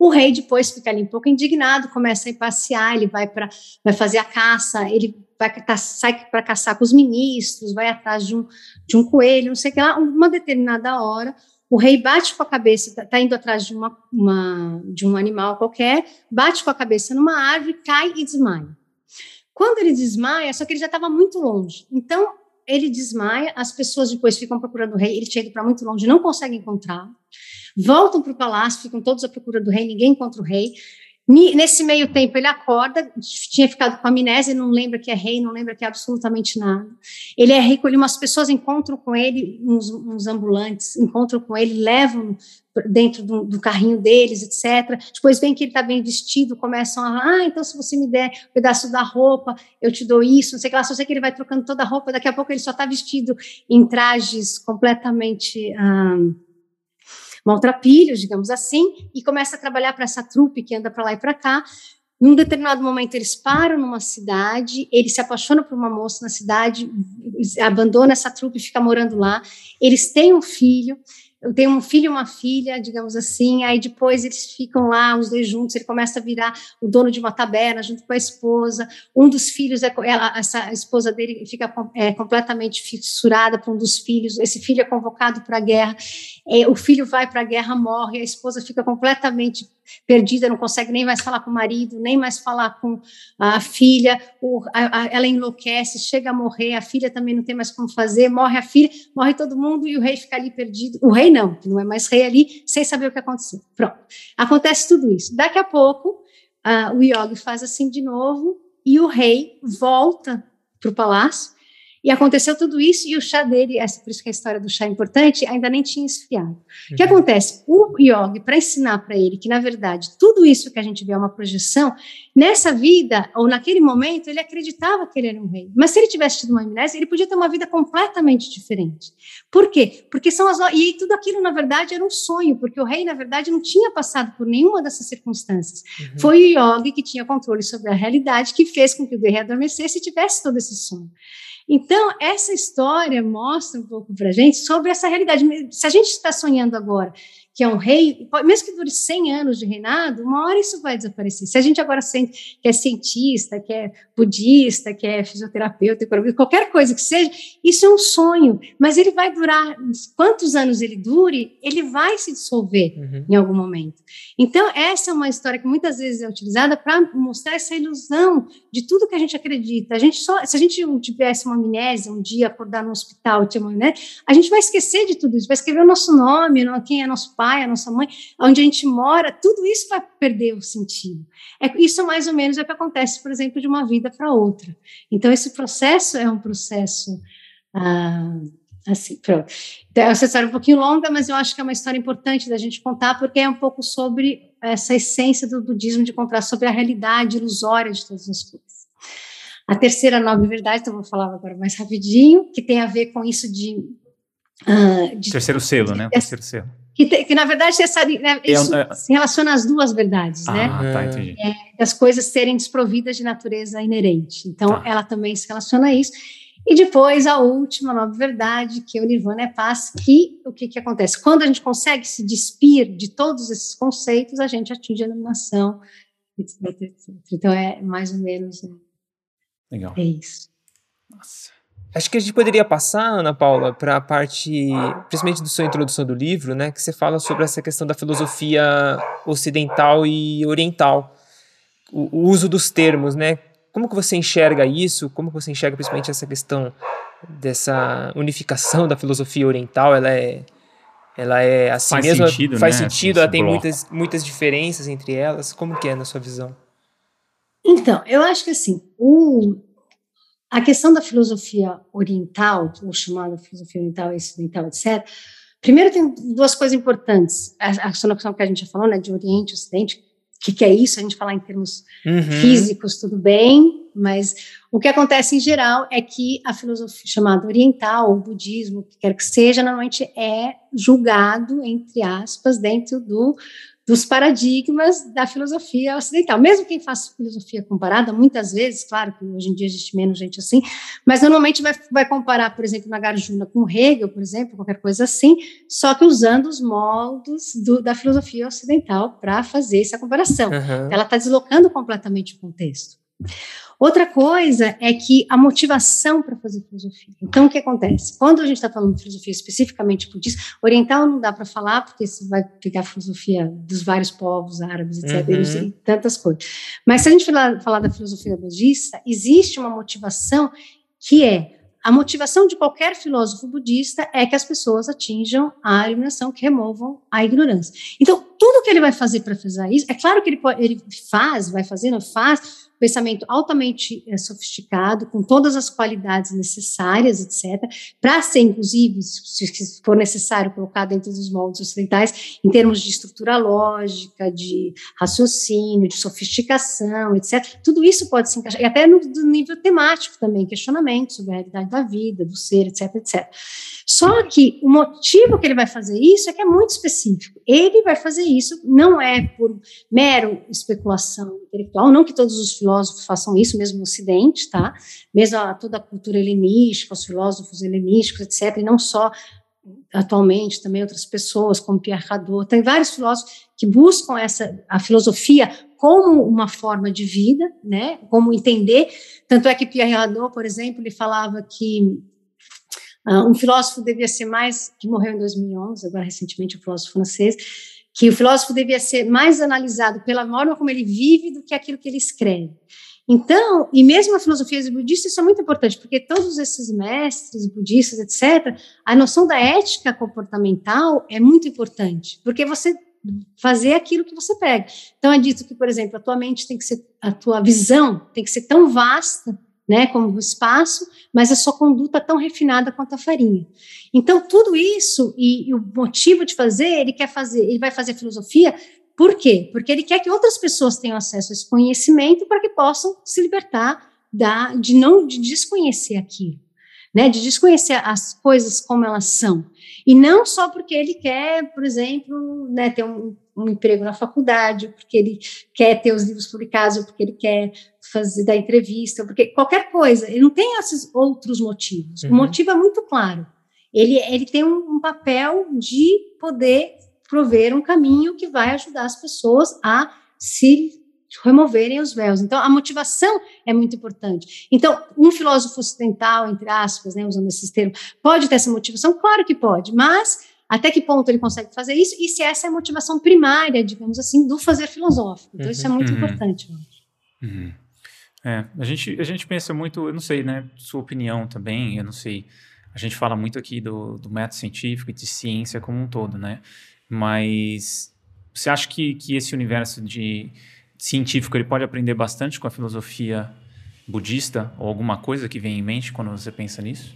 O rei depois fica ali um pouco indignado, começa a passear, ele vai para vai fazer a caça, ele vai tá, sai para caçar com os ministros, vai atrás de um, de um coelho, não sei o que lá, uma determinada hora, o rei bate com a cabeça, está tá indo atrás de, uma, uma, de um animal qualquer, bate com a cabeça numa árvore, cai e desmaia. Quando ele desmaia, só que ele já estava muito longe, então ele desmaia, as pessoas depois ficam procurando o rei, ele chega para muito longe, não consegue encontrar, voltam para o palácio, ficam todos à procura do rei, ninguém encontra o rei. Nesse meio tempo, ele acorda, tinha ficado com amnésia, não lembra que é rei, não lembra que é absolutamente nada. Ele é rico, umas pessoas encontram com ele, uns, uns ambulantes encontram com ele, levam dentro do, do, carrinho deles, etc. Depois vem que ele está bem vestido, começam a, ah, então se você me der um pedaço da roupa, eu te dou isso, não sei o que lá, só sei que ele vai trocando toda a roupa, daqui a pouco ele só está vestido em trajes completamente... Ah, maltrapilhos, digamos assim, e começa a trabalhar para essa trupe que anda para lá e para cá. Num determinado momento, eles param numa cidade, ele se apaixona por uma moça na cidade, abandona essa trupe e fica morando lá. Eles têm um filho, eu tenho um filho e uma filha, digamos assim, aí depois eles ficam lá, os dois juntos, ele começa a virar o dono de uma taberna junto com a esposa, um dos filhos, é, ela, essa esposa dele fica é, completamente fissurada para um dos filhos, esse filho é convocado para a guerra, é, o filho vai para a guerra, morre, a esposa fica completamente perdida, não consegue nem mais falar com o marido, nem mais falar com a filha, o, a, a, ela enlouquece, chega a morrer, a filha também não tem mais como fazer, morre a filha, morre todo mundo e o rei fica ali perdido. O rei não, que não é mais rei ali, sem saber o que aconteceu. Pronto, acontece tudo isso. Daqui a pouco, uh, o Yogi faz assim de novo e o rei volta para o palácio e aconteceu tudo isso e o chá dele, essa, por isso que a história do chá é importante, ainda nem tinha esfriado. O que uhum. acontece? O yogi, para ensinar para ele que, na verdade, tudo isso que a gente vê é uma projeção, nessa vida, ou naquele momento, ele acreditava que ele era um rei. Mas se ele tivesse tido uma amnésia, ele podia ter uma vida completamente diferente. Por quê? Porque são as. E tudo aquilo, na verdade, era um sonho, porque o rei, na verdade, não tinha passado por nenhuma dessas circunstâncias. Uhum. Foi o yogi que tinha controle sobre a realidade que fez com que o rei adormecesse e tivesse todo esse sonho. Então, essa história mostra um pouco para a gente sobre essa realidade. Se a gente está sonhando agora que é um rei, mesmo que dure 100 anos de reinado, uma hora isso vai desaparecer. Se a gente agora sente que é cientista, que é budista, que é fisioterapeuta, qualquer coisa que seja, isso é um sonho, mas ele vai durar, quantos anos ele dure, ele vai se dissolver uhum. em algum momento. Então, essa é uma história que muitas vezes é utilizada para mostrar essa ilusão de tudo que a gente acredita. A gente só, se a gente tivesse uma amnésia, um dia acordar no hospital, né, a gente vai esquecer de tudo isso, vai escrever o nosso nome, quem é nosso pai, pai, a nossa mãe, onde a gente mora, tudo isso vai perder o sentido. É, isso mais ou menos é o que acontece, por exemplo, de uma vida para outra. Então, esse processo é um processo. Ah, assim, pronto. Então, essa história é um pouquinho longa, mas eu acho que é uma história importante da gente contar, porque é um pouco sobre essa essência do budismo de contar sobre a realidade ilusória de todas as coisas. A terceira nobre verdade, então vou falar agora mais rapidinho, que tem a ver com isso de. Uh, de terceiro selo, né? Terceiro selo. Que, te, que na verdade essa, né, é isso é, se relaciona às duas verdades, né? ah, né? Tá, entendi. É, das coisas serem desprovidas de natureza inerente. Então, tá. ela também se relaciona a isso. E depois, a última nova verdade, que o Nirvana é paz, que o que, que acontece? Quando a gente consegue se despir de todos esses conceitos, a gente atinge a iluminação, etc, etc. Então, é mais ou menos... É, Legal. É isso. Nossa. Acho que a gente poderia passar, Ana Paula, para a parte, principalmente da sua introdução do livro, né, que você fala sobre essa questão da filosofia ocidental e oriental, o, o uso dos termos, né, como que você enxerga isso? Como que você enxerga principalmente essa questão dessa unificação da filosofia oriental? Ela é ela é assim faz mesmo, sentido, faz né? sentido, Esse ela tem bloco. muitas, muitas diferenças entre elas. Como que é na sua visão? Então, eu acho que assim, o, a questão da filosofia oriental, ou chamada filosofia oriental e ocidental, etc. Primeiro tem duas coisas importantes. A, a questão que a gente já falou, né, de Oriente e Ocidente, o que, que é isso? A gente falar em termos Uhum. físicos, tudo bem, mas o que acontece em geral é que a filosofia chamada oriental, ou budismo, o que quer que seja, normalmente é julgado, entre aspas, dentro do, dos paradigmas da filosofia ocidental. Mesmo quem faz filosofia comparada, muitas vezes, claro que hoje em dia existe menos gente assim, mas normalmente vai, vai comparar, por exemplo, Nagarjuna com Hegel, por exemplo, qualquer coisa assim, só que usando os moldos do, da filosofia ocidental para fazer essa comparação. Uhum. Ela está deslocando completamente o contexto. Outra coisa é que a motivação para fazer filosofia. Então, o que acontece? Quando a gente está falando de filosofia especificamente budista, oriental não dá para falar, porque você vai pegar a filosofia dos vários povos árabes, etc., Uhum. e tantas coisas. Mas se a gente falar, falar da filosofia budista, existe uma motivação que é a motivação de qualquer filósofo budista é que as pessoas atinjam a iluminação, que removam a ignorância. Então, tudo que ele vai fazer para fazer isso, é claro que ele, pode, ele faz, vai fazer, não faz, pensamento altamente é, sofisticado, com todas as qualidades necessárias, etc., para ser, inclusive, se for necessário, colocar dentro dos moldes ocidentais, em termos de estrutura lógica, de raciocínio, de sofisticação, etc. Tudo isso pode se encaixar, e até no, no nível temático também, questionamento sobre a realidade da vida, do ser, etc, etc. Só que o motivo que ele vai fazer isso é que é muito específico. Ele vai fazer isso, não é por mero especulação intelectual, não que todos os filósofos façam isso, mesmo no Ocidente, tá? Mesmo a, toda a cultura helenística, os filósofos helenísticos, etc., e não só atualmente, também outras pessoas, como Pierre Hadot, tem vários filósofos que buscam essa, a filosofia como uma forma de vida, né? Como entender. Tanto é que Pierre Hadot, por exemplo, ele falava que Uh, um filósofo devia ser mais, que morreu em 2011, agora recentemente, um filósofo francês, que o filósofo devia ser mais analisado pela forma como ele vive do que aquilo que ele escreve. Então, e mesmo a filosofia budista, isso é muito importante, porque todos esses mestres budistas, etc., a noção da ética comportamental é muito importante, porque você fazer aquilo que você pega. Então, é dito que, por exemplo, a tua mente tem que ser, a tua visão tem que ser tão vasta né, como o espaço, mas a sua conduta tão refinada quanto a farinha. Então, tudo isso, e, e, o motivo de fazer, ele quer fazer, ele vai fazer filosofia, por quê? Porque ele quer que outras pessoas tenham acesso a esse conhecimento para que possam se libertar da, de não de desconhecer aquilo, né, de desconhecer as coisas como elas são. E não só porque ele quer, por exemplo, né, ter um, um emprego na faculdade, porque ele quer ter os livros publicados, ou porque ele quer fazer da entrevista, porque qualquer coisa, ele não tem esses outros motivos. Uhum. O motivo é muito claro. Ele, ele tem um, um, papel de poder prover um caminho que vai ajudar as pessoas a se removerem os véus. Então, a motivação é muito importante. Então, um filósofo ocidental, entre aspas, né, usando esses termos, pode ter essa motivação? Claro que pode, mas até que ponto ele consegue fazer isso e se essa é a motivação primária, digamos assim, do fazer filosófico. Então, uhum. isso é muito uhum. importante. Uhum. É, a gente, a gente pensa muito, eu não sei, né, sua opinião também, eu não sei, a gente fala muito aqui do, do método científico e de ciência como um todo, né, mas você acha que, que esse universo de científico, ele pode aprender bastante com a filosofia budista ou alguma coisa que vem em mente quando você pensa nisso?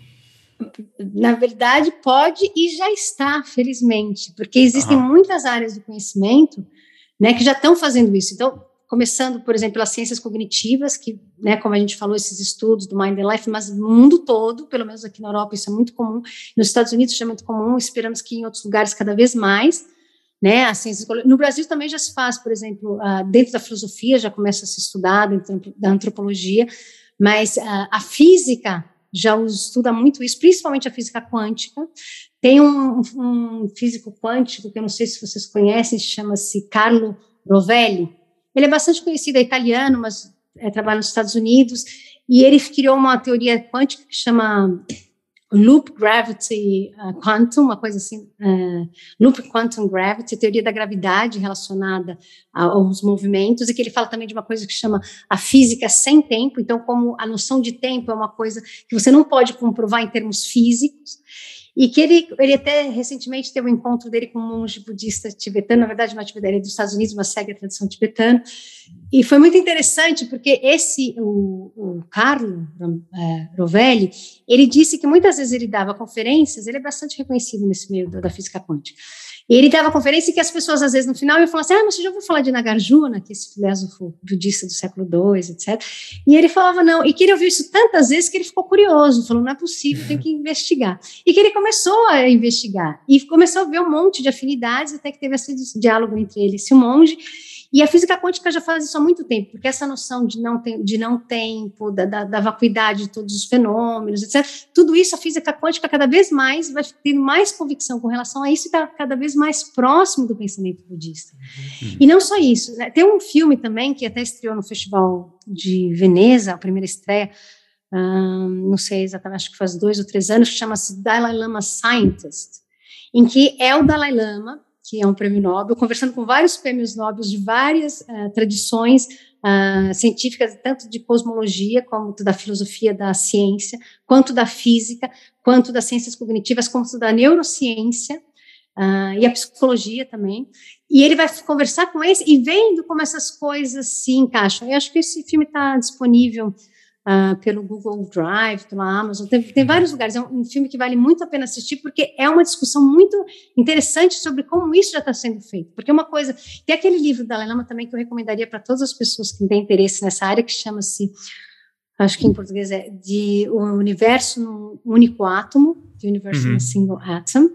Na verdade, pode e já está, felizmente, porque existem uhum. muitas áreas do conhecimento né, que já estão fazendo isso. Então, começando, por exemplo, pelas ciências cognitivas, que, né, como a gente falou, esses estudos do Mind and Life, mas no mundo todo, pelo menos aqui na Europa, isso é muito comum, nos Estados Unidos isso é muito comum, esperamos que em outros lugares cada vez mais, né, as ciências, no Brasil também já se faz, por exemplo, dentro da filosofia já começa a se estudar, dentro da antropologia, mas a física já estuda muito isso, principalmente a física quântica. Tem um, um físico quântico, que eu não sei se vocês conhecem, chama-se Carlo Rovelli, ele é bastante conhecido, é italiano, mas é, trabalha nos Estados Unidos, e ele criou uma teoria quântica que chama Loop Gravity uh, Quantum, uma coisa assim, uh, Loop Quantum Gravity, teoria da gravidade relacionada aos movimentos, e que ele fala também de uma coisa que chama a física sem tempo, então como a noção de tempo é uma coisa que você não pode comprovar em termos físicos, e que ele, ele até recentemente teve um encontro dele com um monge budista tibetano, na verdade, uma atividade dos Estados Unidos, mas segue a tradição tibetana. E foi muito interessante, porque esse, o, o Carlo é, Rovelli, ele disse que muitas vezes ele dava conferências, ele é bastante reconhecido nesse meio da, da física quântica. E ele dava conferência que as pessoas, às vezes, no final, iam falar assim: Ah, mas você já ouviu falar de Nagarjuna, que é esse filósofo budista do século II, etc. E ele falava não, e que ele ouviu isso tantas vezes que ele ficou curioso, falou: Não é possível, tem que investigar. E que ele começou a investigar, e começou a ver um monte de afinidades, até que teve esse diálogo entre ele e esse monge. E a física quântica já faz isso há muito tempo, porque essa noção de não, tem, de não tempo, da, da, da, vacuidade de todos os fenômenos, etc., tudo isso a física quântica cada vez mais vai tendo mais convicção com relação a isso e está cada vez mais próximo do pensamento budista. Uhum. E não só isso, né? tem um filme também que até estreou no Festival de Veneza, a primeira estreia, não sei exatamente, acho que faz dois ou três anos, que chama-se Dalai Lama Scientist, em que é o Dalai Lama que é um prêmio Nobel, conversando com vários prêmios Nobel de várias uh, tradições uh, científicas, tanto de cosmologia, como da filosofia da ciência, quanto da física, quanto das ciências cognitivas, quanto da neurociência, uh, e a psicologia também. E ele vai conversar com eles e vendo como essas coisas se encaixam. Eu acho que esse filme está disponível uh, pelo Google Drive, pela Amazon, tem, tem vários lugares. É um, um, filme que vale muito a pena assistir, porque é uma discussão muito interessante sobre como isso já está sendo feito. Porque uma coisa. Tem aquele livro da Lelama também que eu recomendaria para todas as pessoas que têm interesse nessa área, que chama-se. Acho que em português é de o universo no único átomo, The Universe uhum. a Single Atom,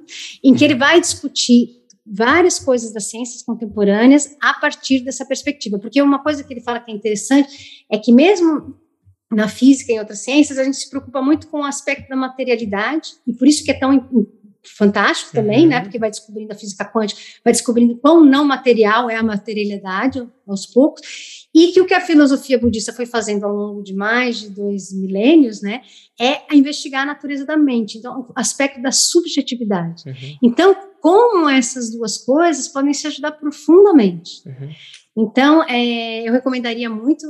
em que ele vai discutir várias coisas das ciências contemporâneas a partir dessa perspectiva. Porque uma coisa que ele fala que é interessante é que mesmo na física e em outras ciências, a gente se preocupa muito com o aspecto da materialidade, e por isso que é tão fantástico também, né? uhum. né? Porque vai descobrindo a física quântica, vai descobrindo quão não material é a materialidade aos poucos, e que o que a filosofia budista foi fazendo ao longo de mais de dois milênios, né? É investigar a natureza da mente, então, o aspecto da subjetividade. Uhum. Então, como essas duas coisas podem se ajudar profundamente. Uhum. Então, é, eu recomendaria muito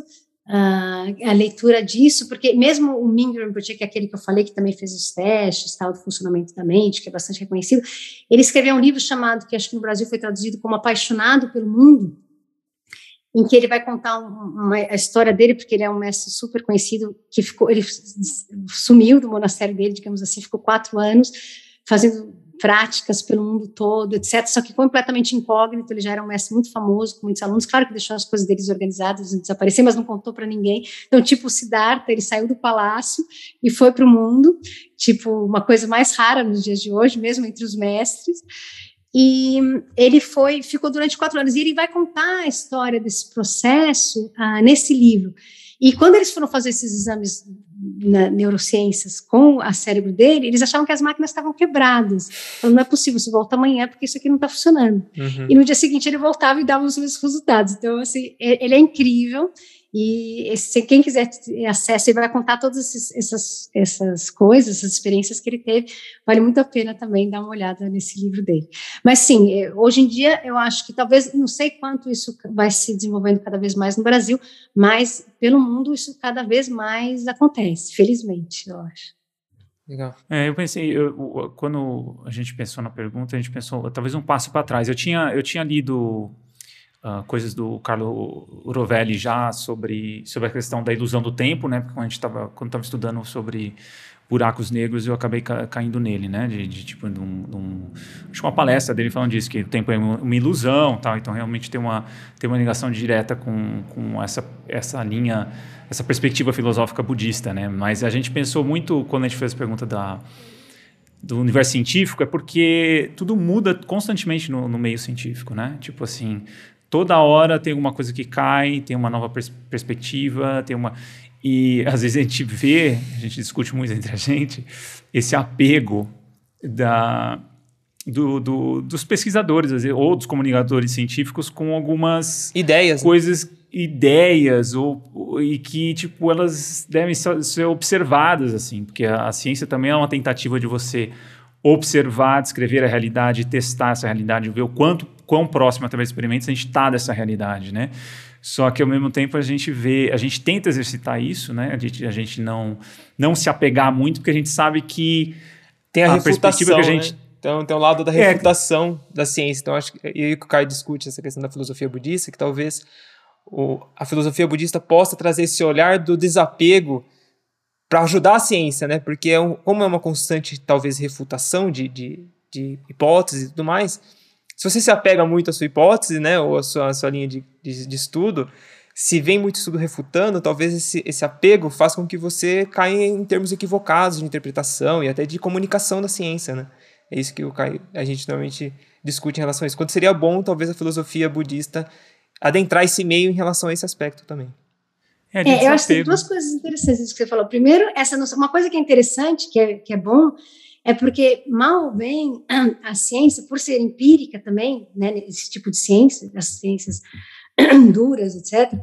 uh, a leitura disso, porque mesmo o Rinpoche, que é aquele que eu falei, que também fez os testes, tal, do funcionamento da mente, que é bastante reconhecido, ele escreveu um livro chamado, que acho que no Brasil foi traduzido como Apaixonado pelo Mundo, em que ele vai contar uma, a história dele, porque ele é um mestre super conhecido, que ficou, ele sumiu do monastério dele, digamos assim, ficou quatro anos fazendo práticas pelo mundo todo, etc. Só que completamente incógnito, ele já era um mestre muito famoso, com muitos alunos. Claro que deixou as coisas deles organizadas desaparecer, mas não contou para ninguém. Então, tipo, o Siddhartha, ele saiu do palácio e foi para o mundo, tipo, uma coisa mais rara nos dias de hoje, mesmo entre os mestres. E ele foi, ficou durante quatro anos. E ele vai contar a história desse processo ah, nesse livro. E quando eles foram fazer esses exames na neurociências com a cérebro dele, eles achavam que as máquinas estavam quebradas. Então, não é possível, você volta amanhã porque isso aqui não está funcionando. Uhum. E no dia seguinte ele voltava e dava os mesmos resultados. Então, assim, ele é incrível. E esse, quem quiser ter acesso, ele vai contar todas esses, essas, essas coisas, essas experiências que ele teve. Vale muito a pena também dar uma olhada nesse livro dele. Mas sim, é, hoje em dia eu acho que talvez, não sei quanto isso vai se desenvolvendo cada vez mais no Brasil, mas pelo mundo isso cada vez mais acontece, felizmente, eu acho. Legal. É, eu pensei, eu, quando a gente pensou na pergunta, a gente pensou talvez um passo para trás. Eu tinha, eu tinha lido uh, coisas do Carlo Rovelli já sobre, sobre a questão da ilusão do tempo, né? Porque quando a gente estava quando estava estudando sobre buracos negros, eu acabei ca caindo nele, né? De, de tipo, de um, de um, acho uma palestra dele falando disso, que o tempo é uma ilusão, tal. Então realmente tem uma tem uma ligação direta com, com essa essa linha, essa perspectiva filosófica budista, né? Mas a gente pensou muito quando a gente fez a pergunta da do universo científico é porque tudo muda constantemente no, no meio científico, né? Tipo assim, toda hora tem alguma coisa que cai, tem uma nova pers perspectiva, tem uma. E às vezes a gente vê, a gente discute muito entre a gente, esse apego da, do, do, dos pesquisadores ou dos comunicadores científicos com algumas ideias, né? coisas ideias ou, ou, e que tipo elas devem ser observadas assim, porque a, a ciência também é uma tentativa de você observar, descrever a realidade, testar essa realidade, ver o quanto quão próximo através de experimentos a gente está dessa realidade, né? Só que ao mesmo tempo a gente vê, a gente tenta exercitar isso, né? A gente, a gente não não se apegar muito, porque a gente sabe que tem a, a perspectiva que a gente né? Então tem o lado da é. refutação é. da ciência. Então acho que e o Caio discute essa questão da filosofia budista, que talvez o, a filosofia budista possa trazer esse olhar do desapego para ajudar a ciência, né? Porque é um, como é uma constante, talvez, refutação de, de, de hipóteses e tudo mais, se você se apega muito à sua hipótese, né, ou à sua, à sua linha de, de, de estudo, se vem muito estudo refutando, talvez esse, esse apego faça com que você caia em termos equivocados de interpretação e até de comunicação da ciência, né? É isso que o Caio, a gente normalmente discute em relação a isso. Quando seria bom, talvez, a filosofia budista adentrar esse meio em relação a esse aspecto também. É, é eu acho que tem duas coisas interessantes que você falou. Primeiro, essa noção, uma coisa que é interessante, que é, que é bom, é porque mal ou bem a ciência, por ser empírica também, né, esse tipo de ciência, as ciências duras, etc.,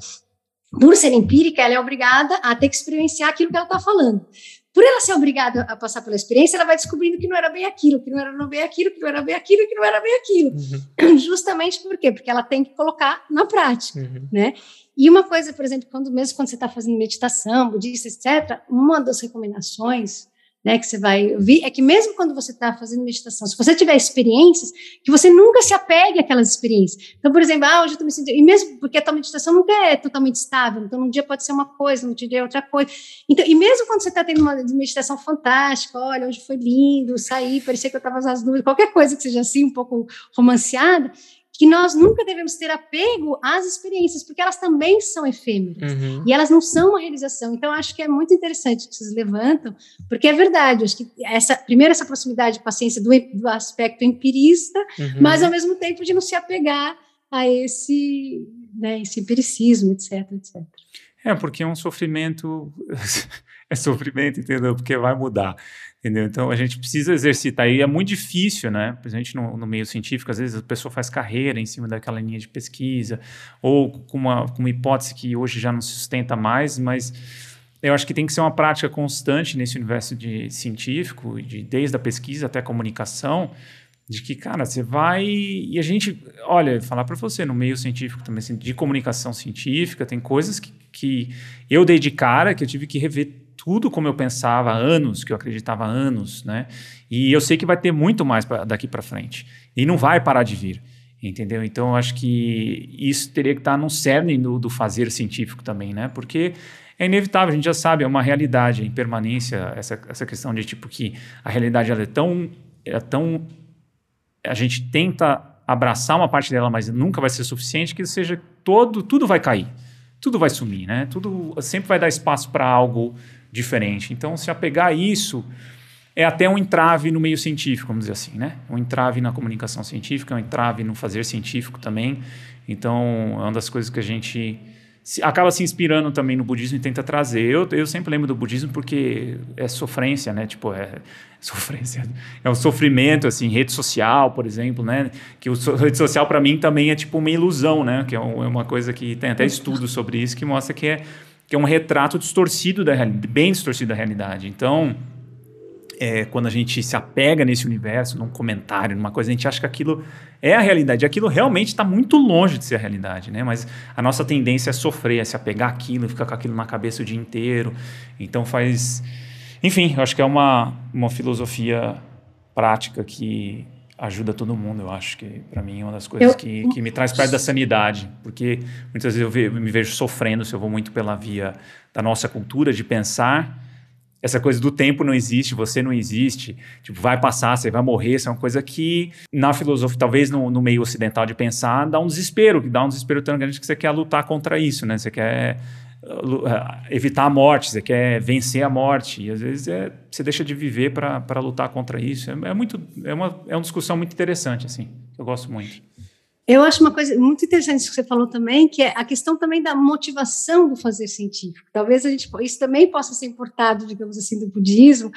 por ser empírica, ela é obrigada a ter que experienciar aquilo que ela está falando. Por ela ser obrigada a passar pela experiência, ela vai descobrindo que não era bem aquilo, que não era bem aquilo, que não era bem aquilo, que não era bem aquilo. Uhum. Justamente por quê? Porque ela tem que colocar na prática, uhum. né? E uma coisa, por exemplo, quando mesmo quando você está fazendo meditação, budista, etc., uma das recomendações né, que você vai ouvir, é que mesmo quando você está fazendo meditação, se você tiver experiências, que você nunca se apegue àquelas experiências. Então, por exemplo, ah, hoje eu estou me sentindo, e mesmo porque a tua meditação nunca é totalmente estável, então um dia pode ser uma coisa, no outro dia é outra coisa. Então, e mesmo quando você está tendo uma meditação fantástica, olha, hoje foi lindo, saí, parecia que eu estava nas nuvens, qualquer coisa que seja assim, um pouco romanceada, que nós nunca devemos ter apego às experiências, porque elas também são efêmeras uhum. e elas não são uma realização. Então, acho que é muito interessante que vocês levantam, porque é verdade. Acho que essa, primeiro, essa proximidade com a ciência do, do aspecto empirista, uhum. mas ao mesmo tempo de não se apegar a esse, né, esse empiricismo, etc, etc. É, porque é um sofrimento, é sofrimento, entendeu? Porque vai mudar. Entendeu? Então a gente precisa exercitar. E é muito difícil, né? A gente no, no, meio científico, às vezes a pessoa faz carreira em cima daquela linha de pesquisa, ou com uma, com uma hipótese que hoje já não se sustenta mais, mas eu acho que tem que ser uma prática constante nesse universo de científico, de, desde a pesquisa até a comunicação, de que, cara, você vai. E a gente, olha, falar para você, no meio científico também, assim, de comunicação científica, tem coisas que, que eu dei de cara que eu tive que rever tudo como eu pensava há anos, que eu acreditava há anos, né? E eu sei que vai ter muito mais pra, daqui para frente. E não vai parar de vir, entendeu? Então, eu acho que isso teria que estar no cerne do, do fazer científico também, né? Porque é inevitável, a gente já sabe, é uma realidade, em permanência, essa, essa questão de tipo que a realidade ela é tão, é tão... A gente tenta abraçar uma parte dela, mas nunca vai ser suficiente, que seja todo, tudo vai cair, tudo vai sumir, né? Tudo sempre vai dar espaço para algo diferente. Então, se apegar a isso é até um entrave no meio científico, vamos dizer assim, né? Um entrave na comunicação científica, um entrave no fazer científico também. Então, é uma das coisas que a gente se, acaba se inspirando também no budismo e tenta trazer. Eu, eu sempre lembro do budismo porque é sofrência, né? Tipo, é sofrência, é um sofrimento, assim, rede social, por exemplo, né? Que o rede social para mim também é tipo uma ilusão, né? Que é, um, é uma coisa que tem até estudos sobre isso que mostra que é que é um retrato distorcido da bem distorcido da realidade. Então, é, quando a gente se apega nesse universo, num comentário, numa coisa, a gente acha que aquilo é a realidade. Aquilo realmente está muito longe de ser a realidade, né? Mas a nossa tendência é sofrer, é se apegar àquilo, ficar com aquilo na cabeça o dia inteiro. Então faz... Enfim, eu acho que é uma, uma filosofia prática que ajuda todo mundo, eu acho que para mim é uma das coisas eu, que, que me traz perto da sanidade, porque muitas vezes eu, ve, me vejo sofrendo se eu vou muito pela via da nossa cultura de pensar essa coisa do tempo não existe, você não existe, tipo, vai passar, você vai morrer, isso é uma coisa que na filosofia, talvez no, no meio ocidental de pensar, dá um desespero, que dá um desespero tão grande que você quer lutar contra isso, né? Você quer evitar a morte, você quer vencer a morte. E às vezes é, você deixa de viver para lutar contra isso. É, é, muito, é, uma, é uma discussão muito interessante, assim. Eu gosto muito. Eu acho uma coisa muito interessante que você falou também, que é a questão também da motivação do fazer científico. Talvez a gente, isso também possa ser importado, digamos assim, do budismo,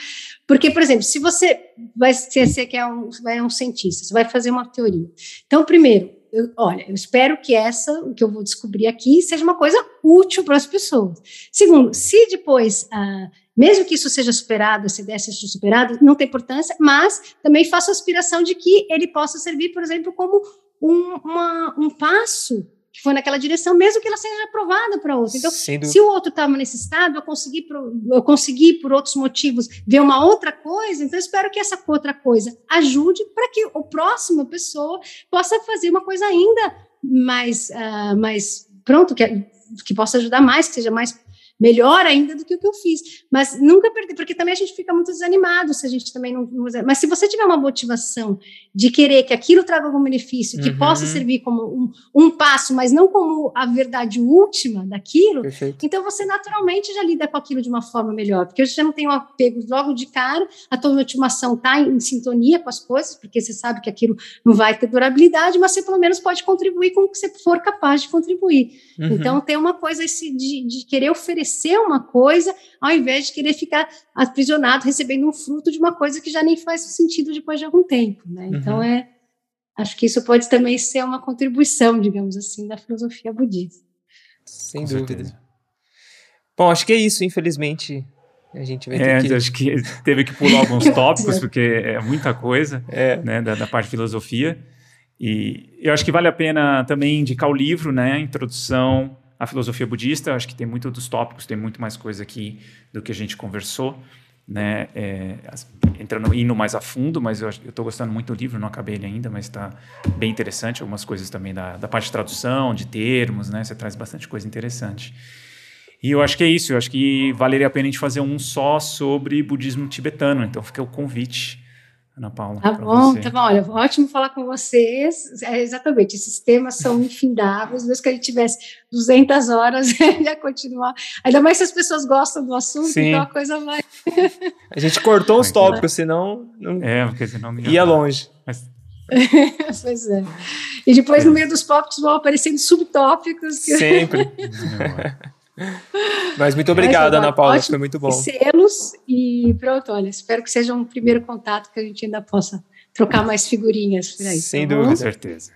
porque, por exemplo, se você vai ser, você quer um, vai um cientista, você vai fazer uma teoria. Então, primeiro, eu, olha, eu espero que essa, o que eu vou descobrir aqui, seja uma coisa útil para as pessoas. Segundo, se depois, ah, mesmo que isso seja superado, essa ideia seja superada, não tem importância, mas também faço aspiração de que ele possa servir, por exemplo, como um, uma, um passo que foi naquela direção, mesmo que ela seja aprovada para outro. Então, se o outro estava nesse estado, eu consegui, eu consegui, por outros motivos, ver uma outra coisa, então eu espero que essa outra coisa ajude para que a próxima pessoa possa fazer uma coisa ainda mais, uh, mais pronto, que, que possa ajudar mais, que seja mais melhor ainda do que o que eu fiz. Mas nunca perder, porque também a gente fica muito desanimado se a gente também não, não. Mas se você tiver uma motivação de querer que aquilo traga algum benefício, que uhum. possa servir como um, um, passo, mas não como a verdade última daquilo, Perfeito. então você naturalmente já lida com aquilo de uma forma melhor. Porque você não tem um apego logo de cara, a tua motivação está em, em sintonia com as coisas, porque você sabe que aquilo não vai ter durabilidade, mas você pelo menos pode contribuir com o que você for capaz de contribuir. Uhum. Então tem uma coisa esse de, de querer oferecer oferecer uma coisa, ao invés de querer ficar aprisionado recebendo um fruto de uma coisa que já nem faz sentido depois de algum tempo. Né? Uhum. Então, é, acho que isso pode também ser uma contribuição, digamos assim, da filosofia budista. Sem Com dúvida. Certeza. Bom, acho que é isso, infelizmente. A gente vai ter é, que... acho que teve que pular alguns tópicos, porque é muita coisa é. Né, da, da parte de filosofia. E eu acho que vale a pena também indicar o livro, né? Introdução a filosofia budista. Acho que tem muito dos tópicos, tem muito mais coisa aqui do que a gente conversou, né? É, entrando indo mais a fundo, mas eu estou gostando muito do livro, não acabei ele ainda, mas está bem interessante. Algumas coisas também da, da parte de tradução, de termos, né? Você traz bastante coisa interessante. E eu acho que é isso. Eu acho que valeria a pena a gente fazer um só sobre budismo tibetano. Então fica o convite Ana Paula. Tá bom, você. tá bom. Olha, ótimo falar com vocês. É, exatamente, esses temas são infindáveis. Mesmo que a gente tivesse 200 horas, ia continuar. Ainda mais se as pessoas gostam do assunto, Sim. então a coisa vai. a gente cortou os tópicos, senão. Não... É, porque senão ia, ia longe. Mas... pois é. E depois, é. no meio dos tópicos, vão aparecendo subtópicos. Que... Sempre. Mas muito obrigado, Ana Paula, foi muito bom. Selos e pronto, olha, espero que seja um primeiro contato que a gente ainda possa trocar mais figurinhas por aí. Sem tá dúvida. Com certeza.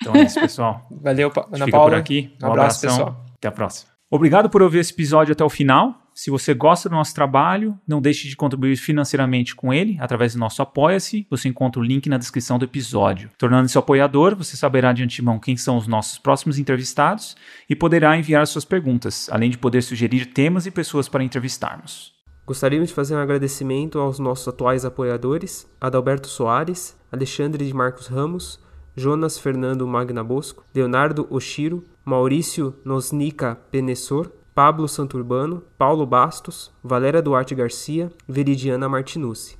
Então é isso, pessoal. Valeu, Ana Paula. por aqui. Um, um abraço, pessoal. Até a próxima. Obrigado por ouvir esse episódio até o final. Se você gosta do nosso trabalho, não deixe de contribuir financeiramente com ele através do nosso Apoia-se. Você encontra o link na descrição do episódio. Tornando-se apoiador, você saberá de antemão quem são os nossos próximos entrevistados e poderá enviar suas perguntas, além de poder sugerir temas e pessoas para entrevistarmos. Gostaríamos de fazer um agradecimento aos nossos atuais apoiadores: Adalberto Soares, Alexandre de Marcos Ramos, Jonas Fernando Magna Bosco, Leonardo Oshiro, Maurício Nosnica Penessor, Pablo Santurbano, Paulo Bastos, Valéria Duarte Garcia, Veridiana Martinucci.